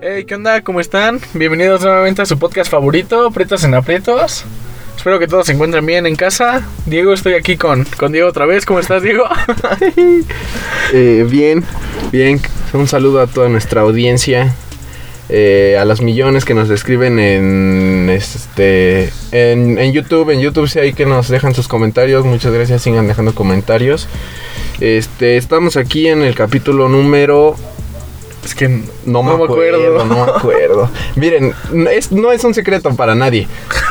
Hey, ¿qué onda? ¿Cómo están? Bienvenidos nuevamente a su podcast favorito, Pretos en Aprietos. Espero que todos se encuentren bien en casa. Diego, estoy aquí con, con Diego otra vez. ¿Cómo estás, Diego? Eh, bien, bien. Un saludo a toda nuestra audiencia. eh, a los millones que nos escriben en este en, en YouTube. En YouTube sí hay que nos dejan sus comentarios. Muchas gracias, sigan dejando comentarios. Este, estamos aquí en el capítulo número Es que no me, acuerdo, no me acuerdo. Miren, es, no es un secreto para nadie.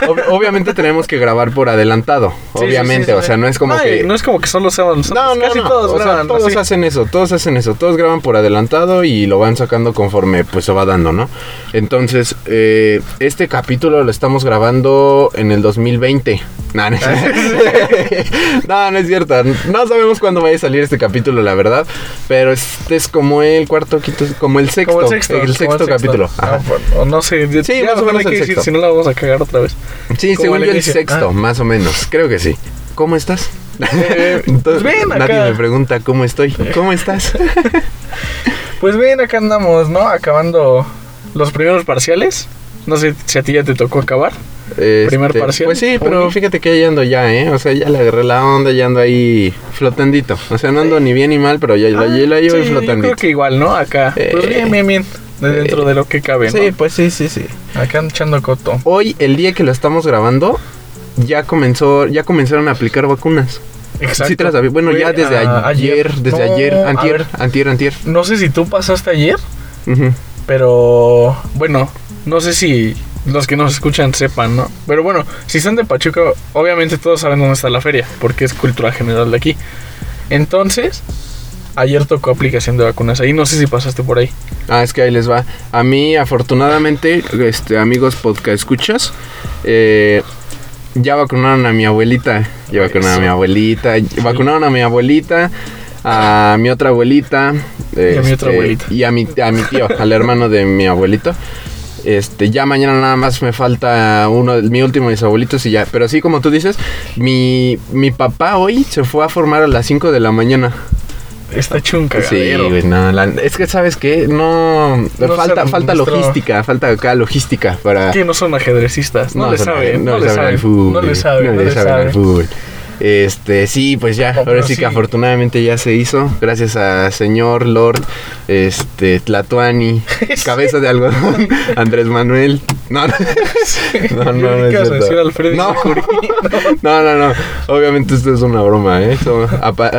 Ob- obviamente tenemos que grabar por adelantado. Sí, obviamente, sí, sí, o sea, no es como Ay, que. No es como que solo sean. No, no, Casi no. todos o sea, graban todos así. hacen eso, todos hacen eso, todos graban por adelantado y lo van sacando conforme pues se va dando, ¿no? Entonces, eh, este capítulo lo estamos grabando en el 2020. No, no, es- no, no es cierto. No sabemos cuándo vaya a salir este capítulo, la verdad. Pero este es como el cuarto, quinto, como el sexto. Como el sexto. como sexto el capítulo. Ah, Ajá. bueno, o no sé. Sí, ya más o menos hay que el decir, sexto. Si no la vamos a cagar otra vez. Sí, Como según yo el sexto, Ah. más o menos. Creo que sí. ¿Cómo estás? Eh, pues bien, acá. Nadie me pregunta cómo estoy. ¿Cómo estás? Pues bien, acá andamos, ¿no? Acabando los primeros parciales. No sé si a ti ya te tocó acabar. Primer Este, parcial. Pues sí, pero fíjate que ahí ando ya, ¿eh? O sea, ya le agarré la onda, ya ando ahí flotandito. O sea, no ando ni bien ni mal, pero ya, la- Ah, ya la llevo sí, ahí Yo flotandito. creo que igual, ¿no? Acá. Pues Eh, bien, bien, bien. De dentro de lo que cabe, ¿no? Sí, pues sí, sí, sí. Acá echando coto. Hoy, el día que lo estamos grabando, ya comenzó, ya comenzaron a aplicar vacunas. Exacto. Sí. Bueno, Fue, ya desde ah, ayer, desde No, ayer, antier, antier, antier. no sé si tú pasaste ayer, pero bueno, no sé si los que nos escuchan sepan, ¿no? Pero bueno, si son de Pachuca, obviamente todos saben dónde está la feria, porque es cultura general de aquí. Entonces, ayer tocó aplicación de vacunas ahí, no sé si pasaste por ahí. Ah, es que ahí les va. A mí, afortunadamente, este, amigos podcast escuchas, eh, ya vacunaron a mi abuelita. Ya vacunaron a mi abuelita. Vacunaron a mi abuelita, a mi otra abuelita. Y a mi otra este, abuelita. Y a mi, a mi tío, al hermano de mi abuelito. Este, ya mañana nada más me falta uno, mi último de mis abuelitos y ya. Pero así como tú dices, mi, mi papá hoy se fue a formar a las 5 de la mañana. Está un Sí, güey, no, la- es que sabes qué, no, No falta, falta logística, falta acá logística para. que no son ajedrecistas, no, le saben, no, le saben saben, al fútbol, no le saben, no le saben al saben. fútbol. Este, sí, pues ya, ahora sí, que afortunadamente ya se hizo, gracias a señor Lord, este, Tlatuani, cabeza de algodón, Andrés Manuel. No, no, no, no, no, es ¿Qué vas a cierto. decir Alfredo No. No, no, no. Obviamente esto es una broma, ¿eh?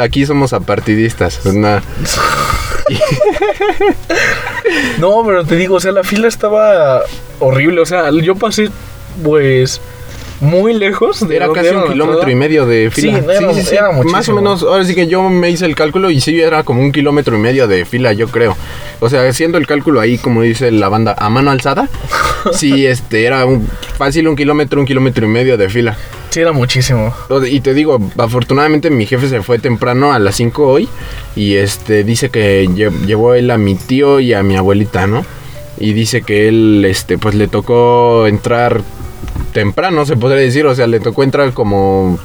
Aquí somos apartidistas. Pues nada. No, pero te digo, o sea, la fila estaba horrible. O sea, yo pasé, pues, muy lejos de Era casi un kilómetro y medio de Sí, fila. era- era Más o menos, ahora sí que yo me hice el cálculo y sí era como un kilómetro y medio de fila, yo creo. O sea, haciendo el cálculo ahí, como dice la banda, a mano alzada, sí, este, era un, fácil un kilómetro, un kilómetro y medio de fila. Sí, era muchísimo. Y te digo, afortunadamente mi jefe se fue temprano a las 5 hoy y este dice que lle- llevó él a mi tío y a mi abuelita, ¿no? Y dice que él este pues le tocó entrar temprano, se podría decir, o sea, le tocó entrar como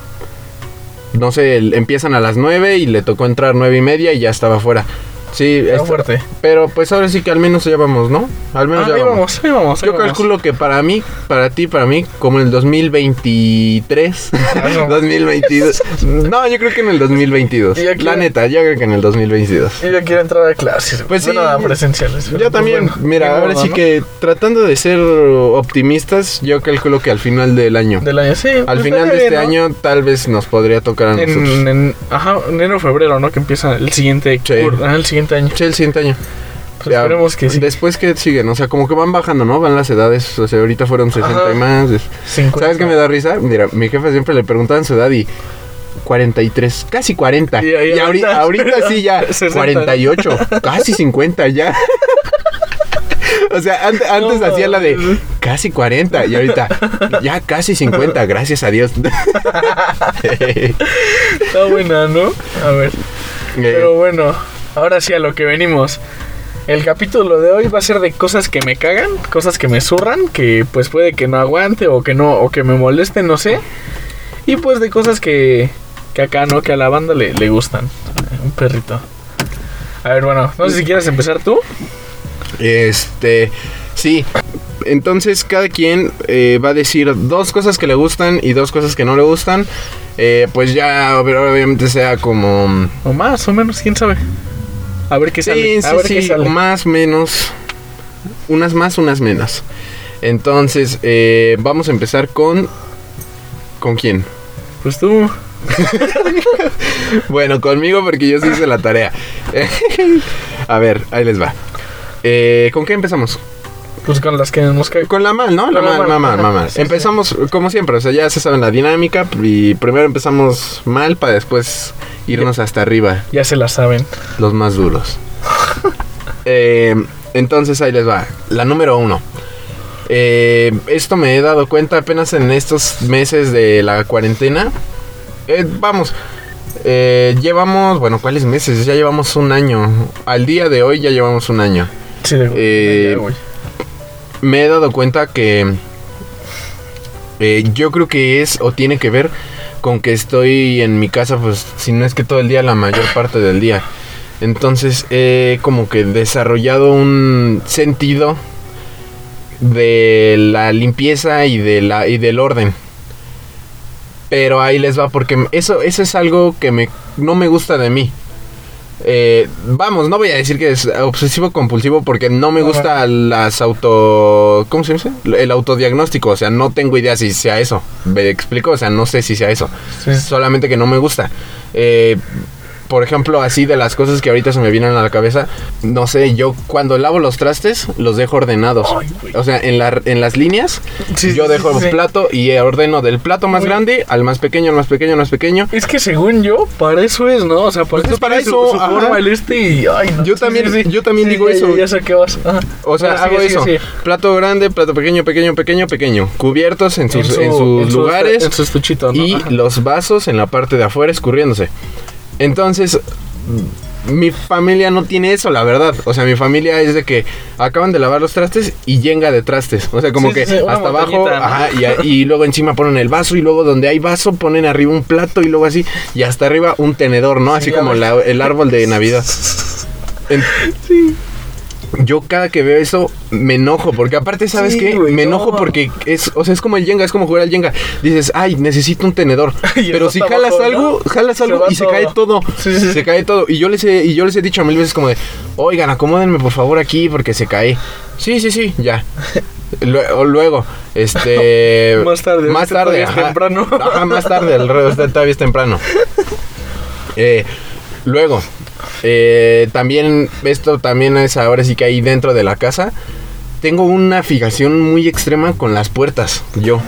no sé, empiezan a las 9 y le tocó entrar nueve y media y ya estaba fuera. Sí, está- fuerte. pero pues ahora sí que al menos ya vamos, ¿no? Al menos Ah, ya ahí vamos. vamos, ahí vamos. ahí Yo vamos. calculo que para mí, para ti, para mí, como en el 2023, Ah, no. 2022. No, yo creo que en el 2022. Y aquí- La neta, yo creo que en el 2022. Yo ya quiero entrar a clases. Pues bueno, sí, a presenciales. Yo pues también, bueno, mira, ahora sí ¿no? que tratando de ser optimistas, yo calculo que al final del año, Del año, sí. al pues final de este año, tal vez nos podría tocar a nosotros. En, en, ajá, enero febrero, ¿no? Que empieza el siguiente, Sí. cur- ajá, el siguiente año. Sí, el siguiente año. Pues Ya, esperemos que sí. Después que siguen, o sea, como que van bajando, ¿no? Van las edades, o sea, ahorita fueron 60 Ajá. y más. es- 50. ¿Sabes qué me da risa? Mira, mi jefe siempre le preguntaban su edad y 43, casi 40. Y Y, ahí ahorita, ahorita- ahorita sí ya 60. 48, casi 50 ya. O sea, ante- antes No, hacía la de casi 40 y ahorita ya casi 50, gracias a Dios. Está buena, ¿no? A ver. Pero bueno, ahora sí a lo que venimos. El capítulo de hoy va a ser de cosas que me cagan, cosas que me zurran, que pues puede que no aguante o que no, o que me moleste, no sé. Y pues de cosas que, que acá no, que a la banda le, le gustan. Un perrito. A ver, bueno, no sé si quieres empezar tú. Este, sí. Entonces cada quien eh, va a decir dos cosas que le gustan y dos cosas que no le gustan. Eh, pues ya obviamente sea como... O más o menos, quién sabe. A ver qué sale. Sí, a sí, ver sí, qué sale. más, menos. Unas más, unas menos. Entonces, eh, vamos a empezar con... ¿Con quién? Pues tú. Bueno, conmigo porque yo sí hice la tarea. a ver, ahí les va. Eh, ¿Con qué empezamos? Pues con las que nos caen. Con la mal, ¿no? La Con la mal, mal, mal, mal, mal. sí, Empezamos como siempre, o sea, ya se saben la dinámica y primero empezamos mal para después irnos hasta arriba, Ya se la saben. los más duros. Eh, entonces ahí les va. La número uno. Eh, esto me he dado cuenta apenas en estos meses de la cuarentena. Eh, vamos, eh, llevamos, bueno, ¿cuáles meses? Ya llevamos un año. Al día de hoy ya llevamos un año. Sí, de Eh. Me he dado cuenta que eh, yo creo que es o tiene que ver con que estoy en mi casa, pues si no es que todo el día, la mayor parte del día. Entonces he como que desarrollado un sentido de la limpieza y, de la, y del orden. Pero ahí les va, porque eso, eso es algo que me, no me gusta de mí. Eh, vamos, no voy a decir que es obsesivo compulsivo porque no me gusta las auto... ¿Cómo se dice? El autodiagnóstico, o sea, no tengo idea si sea eso. ¿Me explico? O sea, no sé si sea eso. Sí. Solamente que no me gusta. Eh, por ejemplo, así de las cosas que ahorita se me vienen a la cabeza, no sé, yo cuando lavo los trastes los dejo ordenados. O sea, en, la, en las líneas Sí, yo dejo sí, el plato y ordeno del plato más Güey. grande al más pequeño, al más pequeño, al más pequeño. Es que según yo, para eso es, ¿no? O sea, para Pues para eso, su, su forma el este y... Ay, no. Yo también- yo también digo ya- eso. Ya, sé qué vas. Ajá. O sea, Pero hago eso. Plato grande, plato pequeño, pequeño, pequeño, pequeño. Cubiertos en sus, su- en sus en su- lugares. En su estuchito, ¿no? y Ajá. los vasos en la parte de afuera escurriéndose. Entonces, mi familia no tiene eso, la verdad. O sea, mi familia es de que acaban de lavar los trastes y yenga de trastes. O sea, como Sí, sí, que sí, hasta abajo, ajá, y, luego encima ponen el vaso y luego donde hay vaso ponen arriba un plato y luego así y hasta arriba un tenedor, ¿no? Así Sí, como la- el árbol de Navidad. En- Yo cada que veo eso me enojo, porque aparte, ¿sabes Sí, qué? güey, me no. enojo porque es, o sea, es como el Jenga, es como jugar al Jenga. Dices, ay, necesito un tenedor. Pero si jalas algo, jalas algo y se cae todo. Sí, sí. Se cae todo. Y yo les he, y yo les he dicho mil veces como de, oigan, acomódenme por favor aquí porque se cae. Sí, sí, sí, ya. Luego, este. Más tarde, Más tarde, ajá. temprano. Ajá, más tarde, el todavía es temprano. Eh, luego, eh, también, esto también es ahora sí que ahí dentro de la casa. Tengo una fijación muy extrema con las puertas, yo.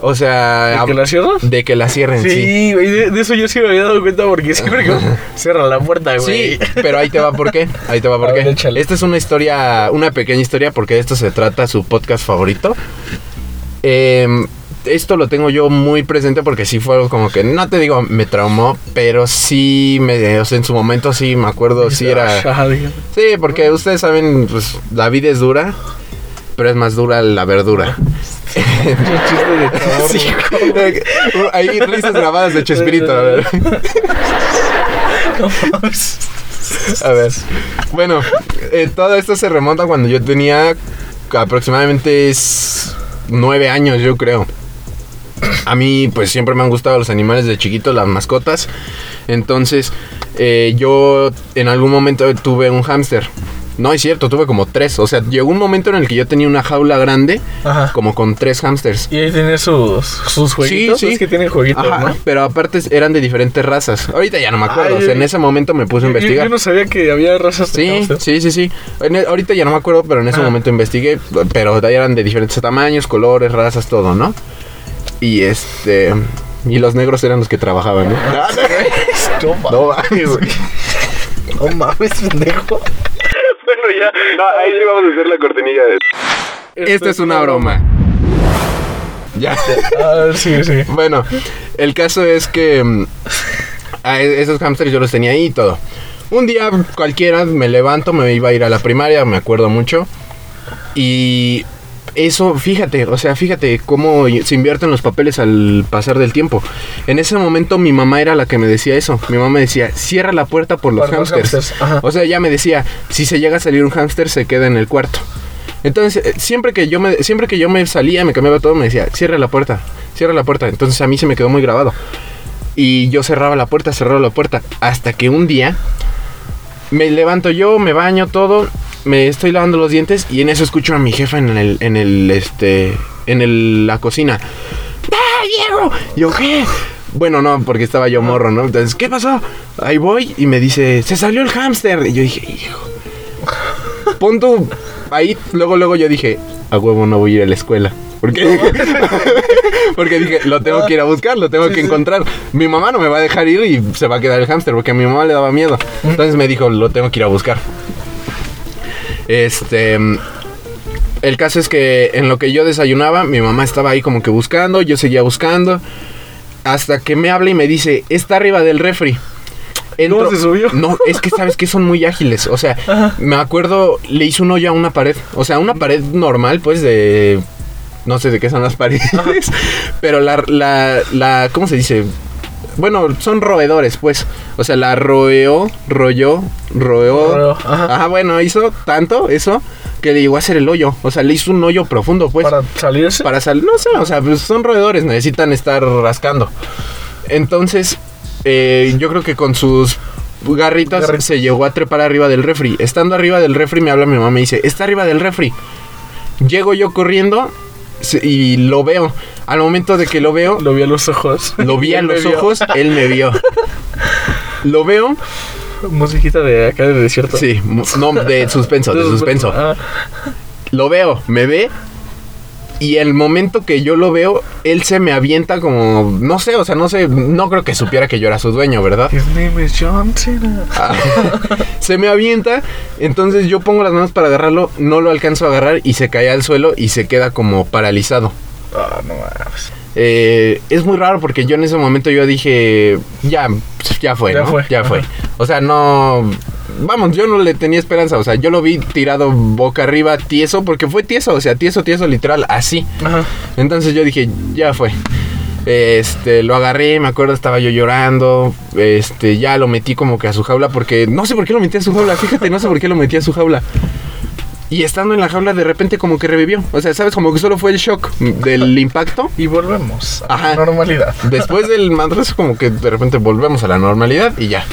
O sea, ¿De que la de que la cierren, sí. Sí, güey, de, de eso yo sí me había dado cuenta porque siempre que cierra la puerta, güey. Sí, pero ahí te va por qué. Ahí te va por A qué. ver. Esta es una historia, una pequeña historia, porque de esto se trata su podcast favorito. Em, esto lo tengo yo muy presente porque sí fue algo como que, no te digo, me traumó, pero sí, me, o sea, en su momento sí me acuerdo, sí era... Sí, porque ustedes saben, pues la vida es dura, pero es más dura la verdura. Sí. Hay risas grabadas de Chespirito, a ver. A ver. Bueno, eh, todo esto se remonta cuando yo tenía aproximadamente nueve años, yo creo. A mí, pues siempre me han gustado los animales de chiquito, las mascotas. Entonces, eh, yo en algún momento tuve un hámster. No es cierto, tuve como tres. O sea, llegó un momento en el que yo tenía una jaula grande, Ajá. como con tres hámsters. Y ahí tiene sus, sus jueguitos. Sí, sí. Es que tienen jueguitos, Ajá, ¿no? pero aparte eran de diferentes razas. Ahorita ya no me acuerdo. Ay, o sea, en ese momento me puse a Yo- yo- investigar. Yo, no sabía que había razas de Sí, hámster. sí, sí, sí. En e- ahorita ya no me acuerdo, pero en ese Ah. momento investigué. Pero de eran de diferentes tamaños, colores, razas, todo, ¿no? Y este. Y los negros eran los que trabajaban, ¿no? No mames, No, mames, güey. no mames, pendejo. bueno, ya. ahí sí vamos a hacer la cortinilla de. Esta es una broma. Ya. Ah, sí, sí. Bueno, el caso es que mm, a e- esos hamsters yo los tenía ahí y todo. Un día cualquiera me levanto, me iba a ir a la primaria, me acuerdo mucho. Y eso, fíjate, o sea, fíjate cómo se invierten los papeles al pasar del tiempo. En ese momento mi mamá era la que me decía eso. Mi mamá me decía, cierra la puerta por los hámsters. O sea, ella me decía, si se llega a salir un hámster, se queda en el cuarto. Entonces, eh, siempre que yo me, siempre que yo me salía, me cambiaba todo, me decía, cierra la puerta, cierra la puerta. Entonces a mí se me quedó muy grabado. Y yo cerraba la puerta, cerraba la puerta. Hasta que un día me levanto yo, me baño todo, me estoy lavando los dientes y en eso escucho a mi jefa en el, en el, este, en el, la cocina. ¡Ah, Diego! ¿Yo qué? Bueno, no, porque estaba yo morro, ¿no? Entonces, ¿qué pasó? Ahí voy y me dice, se salió el hámster. Y yo dije, hijo. Punto. Ahí, luego, luego yo dije, a huevo no voy a ir a la escuela. Porque, porque dije, lo tengo que ir a buscar, lo tengo que encontrar. Mi mamá no me va a dejar ir y se va a quedar el hámster porque a mi mamá le daba miedo. Entonces me dijo, lo tengo que ir a buscar. Este. El caso es que en lo que yo desayunaba, mi mamá estaba ahí como que buscando, yo seguía buscando. Hasta que me habla y me dice, está arriba del refri. ¿Cómo se subió? No, es que sabes que son muy ágiles. O sea, Ajá. me acuerdo, le hizo un hoyo a una pared. O sea, una pared normal, pues de. No sé de qué son las paredes. Pero la, la, la. ¿Cómo se dice? Bueno, son roedores, pues. O sea, la roeó, royó, roeó. Ajá. Ajá, bueno, hizo tanto eso que le llegó a hacer el hoyo. O sea, le hizo un hoyo profundo, pues. Para salirse. Para salir, no sé, o sea, pues son roedores, necesitan estar rascando. Entonces, eh, yo creo que con sus garritas se llegó a trepar arriba del refri. Estando arriba del refri, me habla mi mamá me dice, está arriba del refri. Llego yo corriendo y lo veo. Al momento de que lo veo, Lo vi a los ojos. lo vi a los vio. ojos, él me vio. Lo veo, Musiquita de acá de desierto. sí, no, de suspenso, de suspenso. Ah, Lo veo, me ve. Y el momento que yo lo veo, él se me avienta como, no sé, o sea, no sé, no creo que supiera que yo era su dueño, ¿verdad? His name is John Cena. Ah, se me avienta, entonces yo pongo las manos para agarrarlo, no lo alcanzo a agarrar y se cae al suelo y se queda como paralizado. Ah, no mames. Eh, es muy raro porque yo en ese momento yo dije, ya, ya fue, Ya ¿no? fue, Ya fue. O sea, no... Vamos, yo no le tenía esperanza, o sea, yo lo vi tirado boca arriba, tieso, porque fue tieso, o sea, tieso, tieso, literal, así. Ajá. Entonces yo dije, ya fue. Este, lo agarré, me acuerdo, estaba yo llorando. Este, ya lo metí como que a su jaula porque no sé por qué lo metí a su jaula, fíjate, no sé por qué lo metí a su jaula. Y estando en la jaula de repente como que revivió. O sea, sabes, como que solo fue el shock del impacto. Y volvemos a Ajá. la normalidad. Después del madrazo como que de repente volvemos a la normalidad y ya.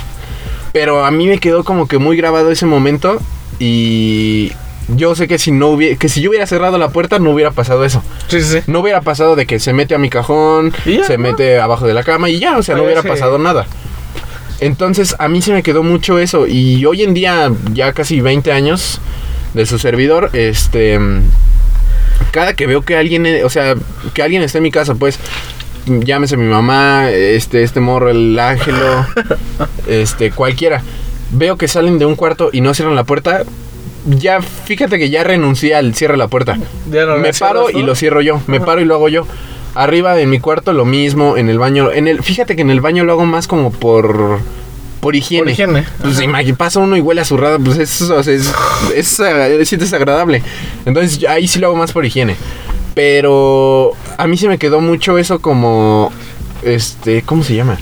Pero a mí me quedó como que muy grabado ese momento y yo sé que si no hubiera, que si yo hubiera cerrado la puerta no hubiera pasado eso. Sí, sí, sí. No hubiera pasado de que se mete a mi cajón, ya, se ¿no? mete abajo de la cama y ya, o sea, no Ah, hubiera pasado nada. Entonces, a mí se me quedó mucho eso y hoy en día, ya casi 20 años de su servidor, este cada que veo que alguien, o sea, que alguien está en mi casa, pues llámese mi mamá, este este morro el ángelo, este cualquiera. Veo que salen de un cuarto y no cierran la puerta. Ya, fíjate que ya renuncié al cierre la puerta Ya no me paro y lo cierro yo. Me Ajá. paro y lo hago yo. Arriba en mi cuarto lo mismo, en el baño, en el fíjate que en el baño lo hago más como por por higiene. Por higiene. Pues imagi- pasa uno y huele a zurrada, pues es, o sea, es, es, es- sí desagradable. Entonces ahí sí lo hago más por higiene. Pero a mí se me quedó mucho eso como este, ¿cómo se llama?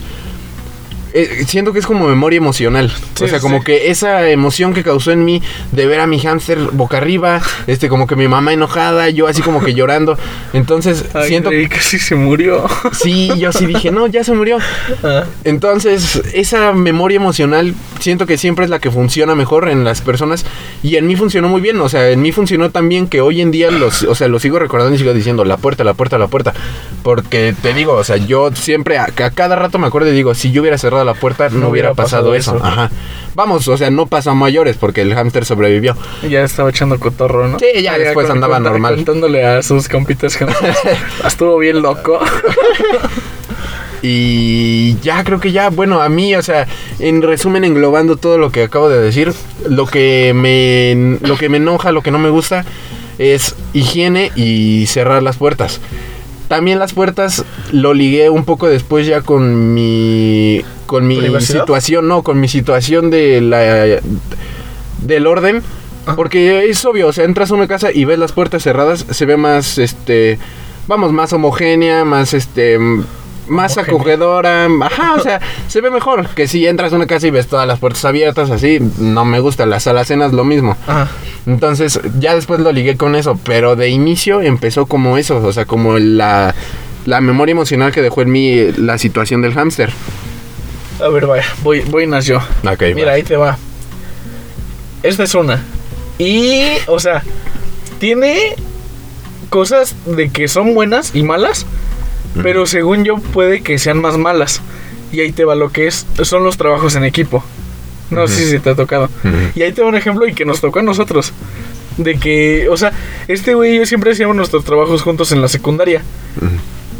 Eh, siento que es como memoria emocional. Sí, o sea, sí. como que esa emoción que causó en mí de ver a mi hámster boca arriba, este, como que mi mamá enojada, yo así como que llorando. Entonces, Ay, siento que sí se murió. Sí, yo sí dije, no, ya se murió. Ah, Entonces, esa memoria emocional siento que siempre es la que funciona mejor en las personas y en mí funcionó muy bien, o sea, en mí funcionó tan bien que hoy en día los, o sea, lo sigo recordando y sigo diciendo la puerta, la puerta, la puerta, porque te digo, o sea, yo siempre a, a cada rato me acuerdo y digo, si yo hubiera cerrado la puerta no, hubiera pasado, eso. Ajá. Vamos, o sea, no pasó a mayores porque el hámster sobrevivió. ya estaba echando cotorro, ¿no? Sí, ya después andaba normal. Contándole a sus compitas que estuvo bien loco. Y ya creo que ya, bueno, a mí, o sea, en resumen, englobando todo lo que acabo de decir, lo que me, lo que me enoja, lo que no me gusta, es higiene y cerrar las puertas. También las puertas lo ligué un poco después ya con mi, con mi situación, no, con mi situación de la, del orden. Porque es obvio, o sea, entras a una casa y ves las puertas cerradas, se ve más, este, vamos, más homogénea, más, este, más acogedora, ajá, o sea, se ve mejor que si entras a una casa y ves todas las puertas abiertas, así, no me gusta, las alacenas lo mismo. Ajá. Entonces, ya después lo ligué con eso, pero de inicio empezó como eso, o sea, como la, la memoria emocional que dejó en mí la situación del hámster. A ver, vaya, voy, voy más yo. Ok, Mira, va. ahí te va. Esta es una. Y, o sea, tiene cosas de que son buenas y malas, pero según yo puede que sean más malas. Y ahí te va lo que es, son los trabajos en equipo. No sé si te ha tocado. Y ahí te va un ejemplo y que nos tocó a nosotros. De que, o sea, este güey y yo siempre hacíamos nuestros trabajos juntos en la secundaria.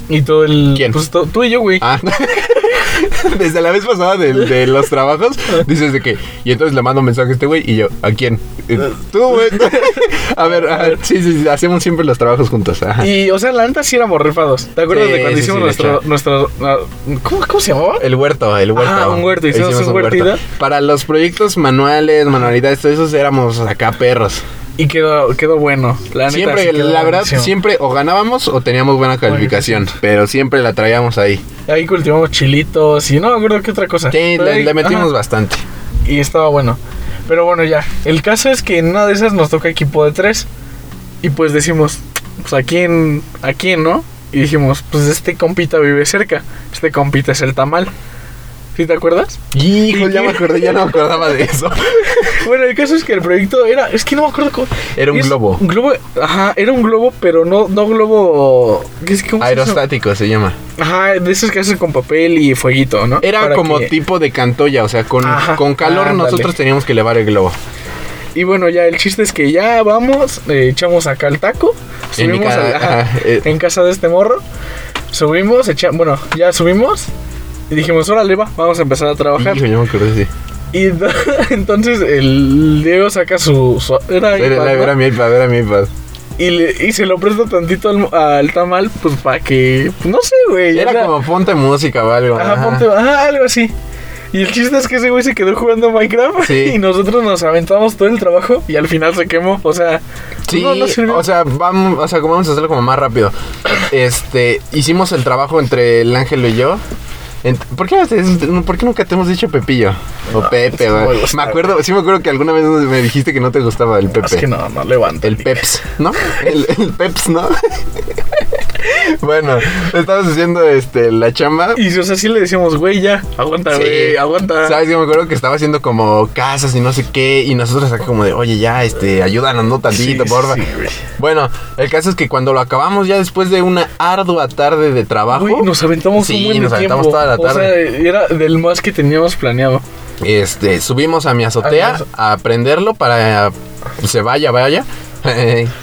Y todo el... ¿Quién? Pues to- tú y yo, güey. Ah, desde la vez pasada de, de los trabajos, dices de que, y entonces le mando un mensaje a este güey y yo, ¿a quién? Eh, Tú, güey. a ver, a ver, sí, sí, hacemos siempre los trabajos juntos. Ajá. Y, o sea, la neta sí éramos rifados. ¿Te acuerdas Sí, de cuando sí, hicimos nuestro, nuestro, ah, ¿cómo, ¿Cómo se llamaba? El huerto, el huerto. Ah, un huerto, hicimos un huertito. Para los proyectos manuales, manualidades, todo eso éramos acá perros. Y quedó, quedó bueno. La neta, Siempre, sí quedó la verdad, buenísimo. siempre o ganábamos o teníamos buena calificación, pero siempre la traíamos ahí. Ahí cultivamos chilitos y no me acuerdo qué otra cosa. Sí, le, ahí- le metimos ajá, bastante. Y estaba bueno. Pero bueno, ya. El caso es que en una de esas nos toca equipo de tres. Y pues decimos, pues a quién, a quién, ¿no? Y dijimos, pues este compita vive cerca. Este compita es el tamal. ¿Sí te acuerdas? Hijo, ¿Y ya me acordé, ya no me acordaba de eso. Bueno, el caso es que el proyecto era, es que no me acuerdo cómo. Era un es globo. Un globo, ajá, era un globo, pero no, no globo. ¿qué es, cómo se llama? Aerostático se llama. Ajá, de esos que hacen con papel y fueguito, ¿no? Era Para como que- tipo de cantoya, o sea, con, Ajá, con calor nosotros teníamos que elevar el globo. Y bueno, ya el chiste es que ya vamos, eh, echamos acá el taco. En Subimos ca- ajá, eh. en casa de este morro. Subimos, echa, bueno, ya subimos. Y dijimos, órale, va, vamos a empezar a trabajar. Hijo, yo me acordé, sí. Y entonces el Diego saca su. su- era Era, iPad, era, era mi iPad, era mi iPad. Y, le- y se lo presta tantito al, al tamal, pues para que. pues, no sé, güey. Era como ponte música o algo. Ajá, ajá. ponte. Ajá, algo así. Y el chiste es que ese güey se quedó jugando Minecraft. Sí. Y nosotros nos aventamos todo el trabajo. Y al final se quemó. O sea. Sí, no, no sirvió. o sea, vamos, o sea, como vamos a hacerlo como más rápido. Este, hicimos el trabajo entre el ángel y yo. ¿Por qué, haces- ¿Por qué nunca te hemos dicho Pepillo? O Pepe, me gusta, Me acuerdo, sí me acuerdo que alguna vez me dijiste que no te gustaba el Pepe. es que no, no levanta. El Peps, ¿no? El, el Peps, ¿no? bueno, estabas haciendo este, la chamba. Y o sea, sí le decíamos, güey, ya. Aguanta, Sí. güey, aguanta. ¿Sabes? Yo me acuerdo que estaba haciendo como casas y no sé qué. Y nosotros acá como de, oye, ya, este, ayúdanos, no tantito, Sí, porfa. sí. Bueno, el caso es que cuando lo acabamos ya después de una ardua tarde de trabajo. Güey, nos aventamos Sí, un buen nos aventamos toda la O sea, tarde. era del más que teníamos planeado. Este, subimos a mi azotea Adiós. a prenderlo para que se vaya, vaya.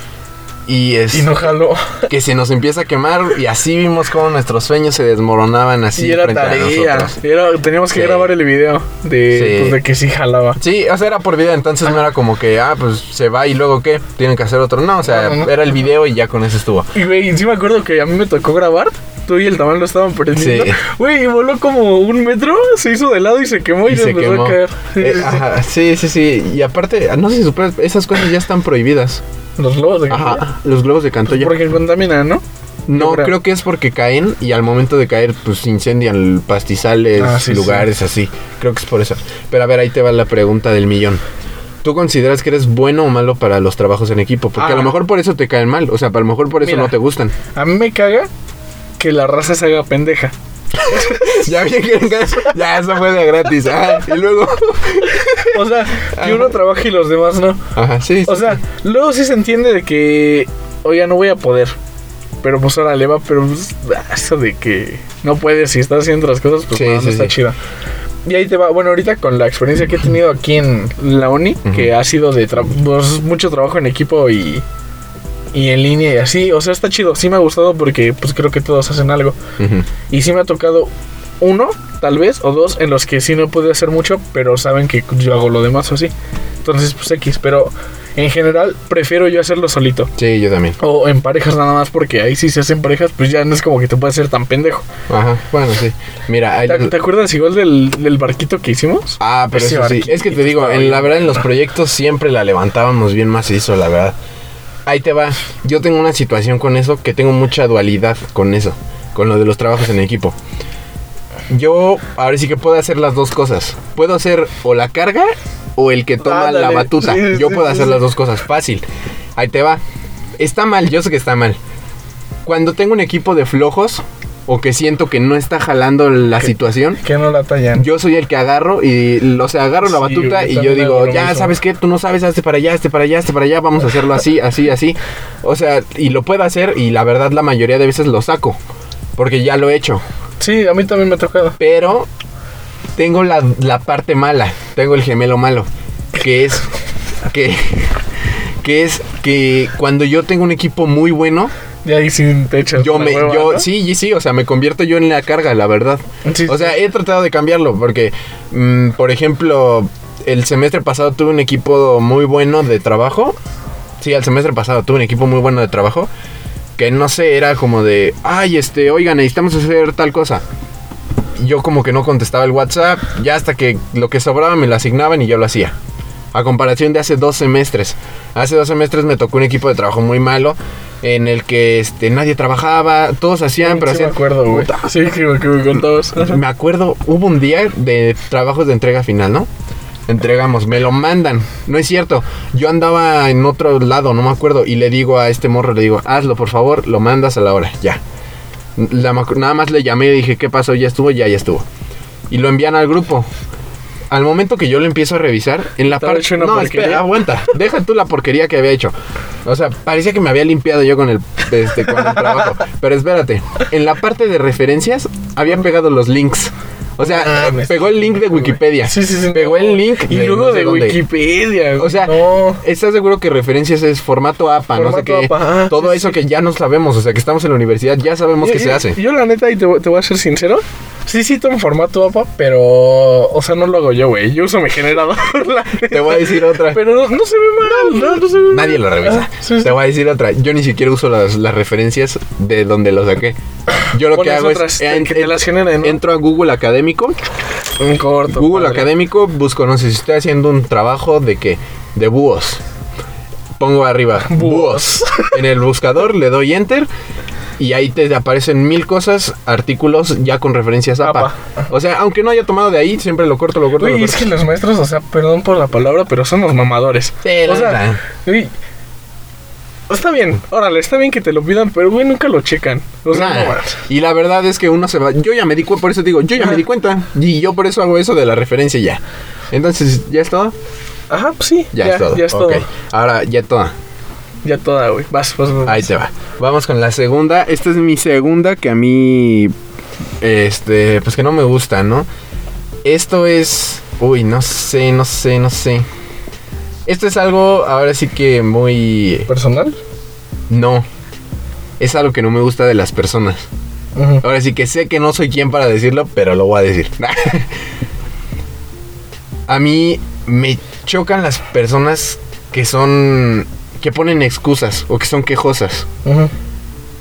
y es Y no jaló. que se nos empieza a quemar y así vimos cómo nuestros sueños se desmoronaban así y era tarea. nosotros. Era, teníamos que Sí. grabar el video de, Sí. pues, de que sí jalaba. Sí, o sea, era por video, entonces no era como que, ah, pues se va y luego qué, tienen que hacer otro. No, o sea, No, no, no. era el video y ya con eso estuvo. Y güey, sí me acuerdo que a mí me tocó grabar. Tú y el tamal lo estaban prendiendo. Sí. Güey, y voló como un metro, se hizo de lado y se quemó y, Y se, empezó quemó. a caer. Sí, Eh, sí, sí. ajá, sí, sí, sí. Y aparte, no sé si supieras, esas cosas ya están prohibidas. Los globos de Cantoya. Ajá, los globos de Cantoya. Porque contaminan, ¿no? No, creo. creo que es porque caen y al momento de caer, pues incendian pastizales, Ah, sí, lugares así. Creo que es por eso. Pero a ver, ahí te va la pregunta del millón. ¿Tú consideras que eres bueno o malo para los trabajos en equipo? Porque a Ah. lo mejor por eso te caen mal. O sea, a lo mejor por eso Mira. no te gustan. A mí me caga que la raza se haga pendeja. ya bien que ya eso fue de gratis. Ah, y luego. O sea, que uno trabaje y los demás no. Ajá, sí. O sea, luego sí se entiende de que, oye, no voy a poder. Pero pues ahora le va, pero pues, ah, eso de que no puedes si estás haciendo las cosas, pues Sí, no, no sí, está sí. chida. Y ahí te va, bueno, ahorita con la experiencia que he tenido aquí en la uni, que ha sido de tra- pues, mucho trabajo en equipo y, y en línea y así, o sea, está chido, sí me ha gustado porque pues creo que todos hacen algo. Ujú. Y sí me ha tocado uno, tal vez, o dos, en los que sí no pude hacer mucho, pero saben que yo hago lo demás o así. Entonces, pues X, pero en general prefiero yo hacerlo solito. Sí, yo también. O en parejas nada más, porque ahí sí se hacen parejas, pues ya no es como que te puedes hacer tan pendejo. Ajá, bueno, sí. Mira, ahí ¿Te, te acuerdas igual del, del barquito que hicimos? Ah, pero Ese eso sí. Es que te digo, en la verdad en los proyectos siempre la levantábamos bien macizo, la verdad. Ahí te va. Yo tengo una situación con eso que tengo mucha dualidad con eso, con lo de los trabajos en equipo. Yo ahora sí que puedo hacer las dos cosas. Puedo hacer o la carga o el que toma la batuta. Sí, Yo sí, puedo sí, hacer las dos cosas. Fácil. Ahí te va. Está mal, yo sé que está mal. Cuando tengo un equipo de flojos o que siento que no está jalando la situación, Que no la tallan. yo soy el que agarro y, o sea, agarro la batuta y yo digo, ya, mismo. ¿sabes qué? Tú no sabes, hazte para allá, hazte para allá, hazte para allá, vamos a hacerlo así, así, así. O sea, y lo puedo hacer y la verdad la mayoría de veces lo saco, porque ya lo he hecho. Sí, a mí también me ha tocado. Pero tengo la, la parte mala, tengo el gemelo malo, que es que, que es que cuando yo tengo un equipo muy bueno, Y ahí sí te echas yo me, hueva, yo, ¿no? sí, y sí, o sea, me convierto yo en la carga, la verdad. Sí, O sea, he tratado de cambiarlo porque, mm, por ejemplo, el semestre pasado tuve un equipo muy bueno de trabajo. Sí, el semestre pasado tuve un equipo muy bueno de trabajo. Que no sé, era como de, ay, este, oigan, necesitamos hacer tal cosa. Yo como que no contestaba el WhatsApp, ya hasta que lo que sobraba me lo asignaban y yo lo hacía. A comparación de hace dos semestres. Hace dos semestres me tocó un equipo de trabajo muy malo en el que este, nadie trabajaba, todos hacían, pero sí me hacían... acuerdo, güey. Sí, que, me contabas. me acuerdo, hubo un día de trabajos de entrega final, ¿no? Entregamos, me lo mandan. No es cierto. Yo andaba en otro lado, no me acuerdo. Y le digo a este morro, le digo, hazlo por favor, lo mandas a la hora, ya. La nada más le llamé y dije, ¿qué pasó? Ya estuvo, ya, ya estuvo. Y lo envían al grupo. Al momento que yo lo empiezo a revisar, en la parte... No, porquería. espera, aguanta. Deja tú la porquería que había hecho. O sea, parecía que me había limpiado yo con el, este, con el trabajo. Pero espérate, en la parte de referencias había pegado los links. O sea, Ah, pegó el link de Wikipedia. Sí, sí, sí. Pegó el link Y luego no sé de dónde. Wikipedia. O sea, no. ¿estás seguro que referencias es formato APA? no sé Formato qué. APA, ah, Todo eso que ya no sabemos, o sea, que estamos en la universidad, ya sabemos Yo- que se yo- hace. Yo, la neta, y te, te voy a ser sincero. Sí, sí, tomo formato APA, pero. O sea, no lo hago yo, güey. Yo uso mi generador. Te voy a decir otra. Pero no, no se ve mal. No, no se ve mal. Nadie lo revisa. Ah, sí, sí. Te voy a decir otra. Yo ni siquiera uso las, las referencias de donde lo saqué. Yo lo que hago es. que en- te las generen, ¿no? Entro a Google Académico. Un corto. Google padre. Académico, busco, no sé si estoy haciendo un trabajo de qué. De búhos. Pongo arriba búhos. En el buscador le doy enter. Y ahí te aparecen mil cosas, artículos ya con referencias a APA. APA. O sea, aunque no haya tomado de ahí, siempre lo corto, lo corto, lo Güey, es que los maestros, o sea, perdón por la palabra, pero son los mamadores. Sí, o sea, está bien, órale, está bien que te lo pidan, pero güey, nunca lo checan. O sea, Nah. no más. y la verdad es que uno se va. Yo ya me di cuenta, por eso digo, yo ya me di cuenta. Y yo por eso hago eso de la referencia ya. Entonces, ¿ya es todo? Ajá, pues sí, Ya, es todo. Ya es Ok. todo. Ahora, ya toda. Ya toda, güey. Vas, vas, vas. Ahí te va. Vamos con la segunda. Esta es mi segunda que a mí. Este. Pues que no me gusta, ¿no? Esto es. Uy, no sé, no sé, no sé. Esto es algo ahora sí que muy. ¿Personal? No. Es algo que no me gusta de las personas. Ahora sí que sé que no soy quien para decirlo, pero lo voy a decir. a mí me chocan las personas que son. Que ponen excusas o que son quejosas.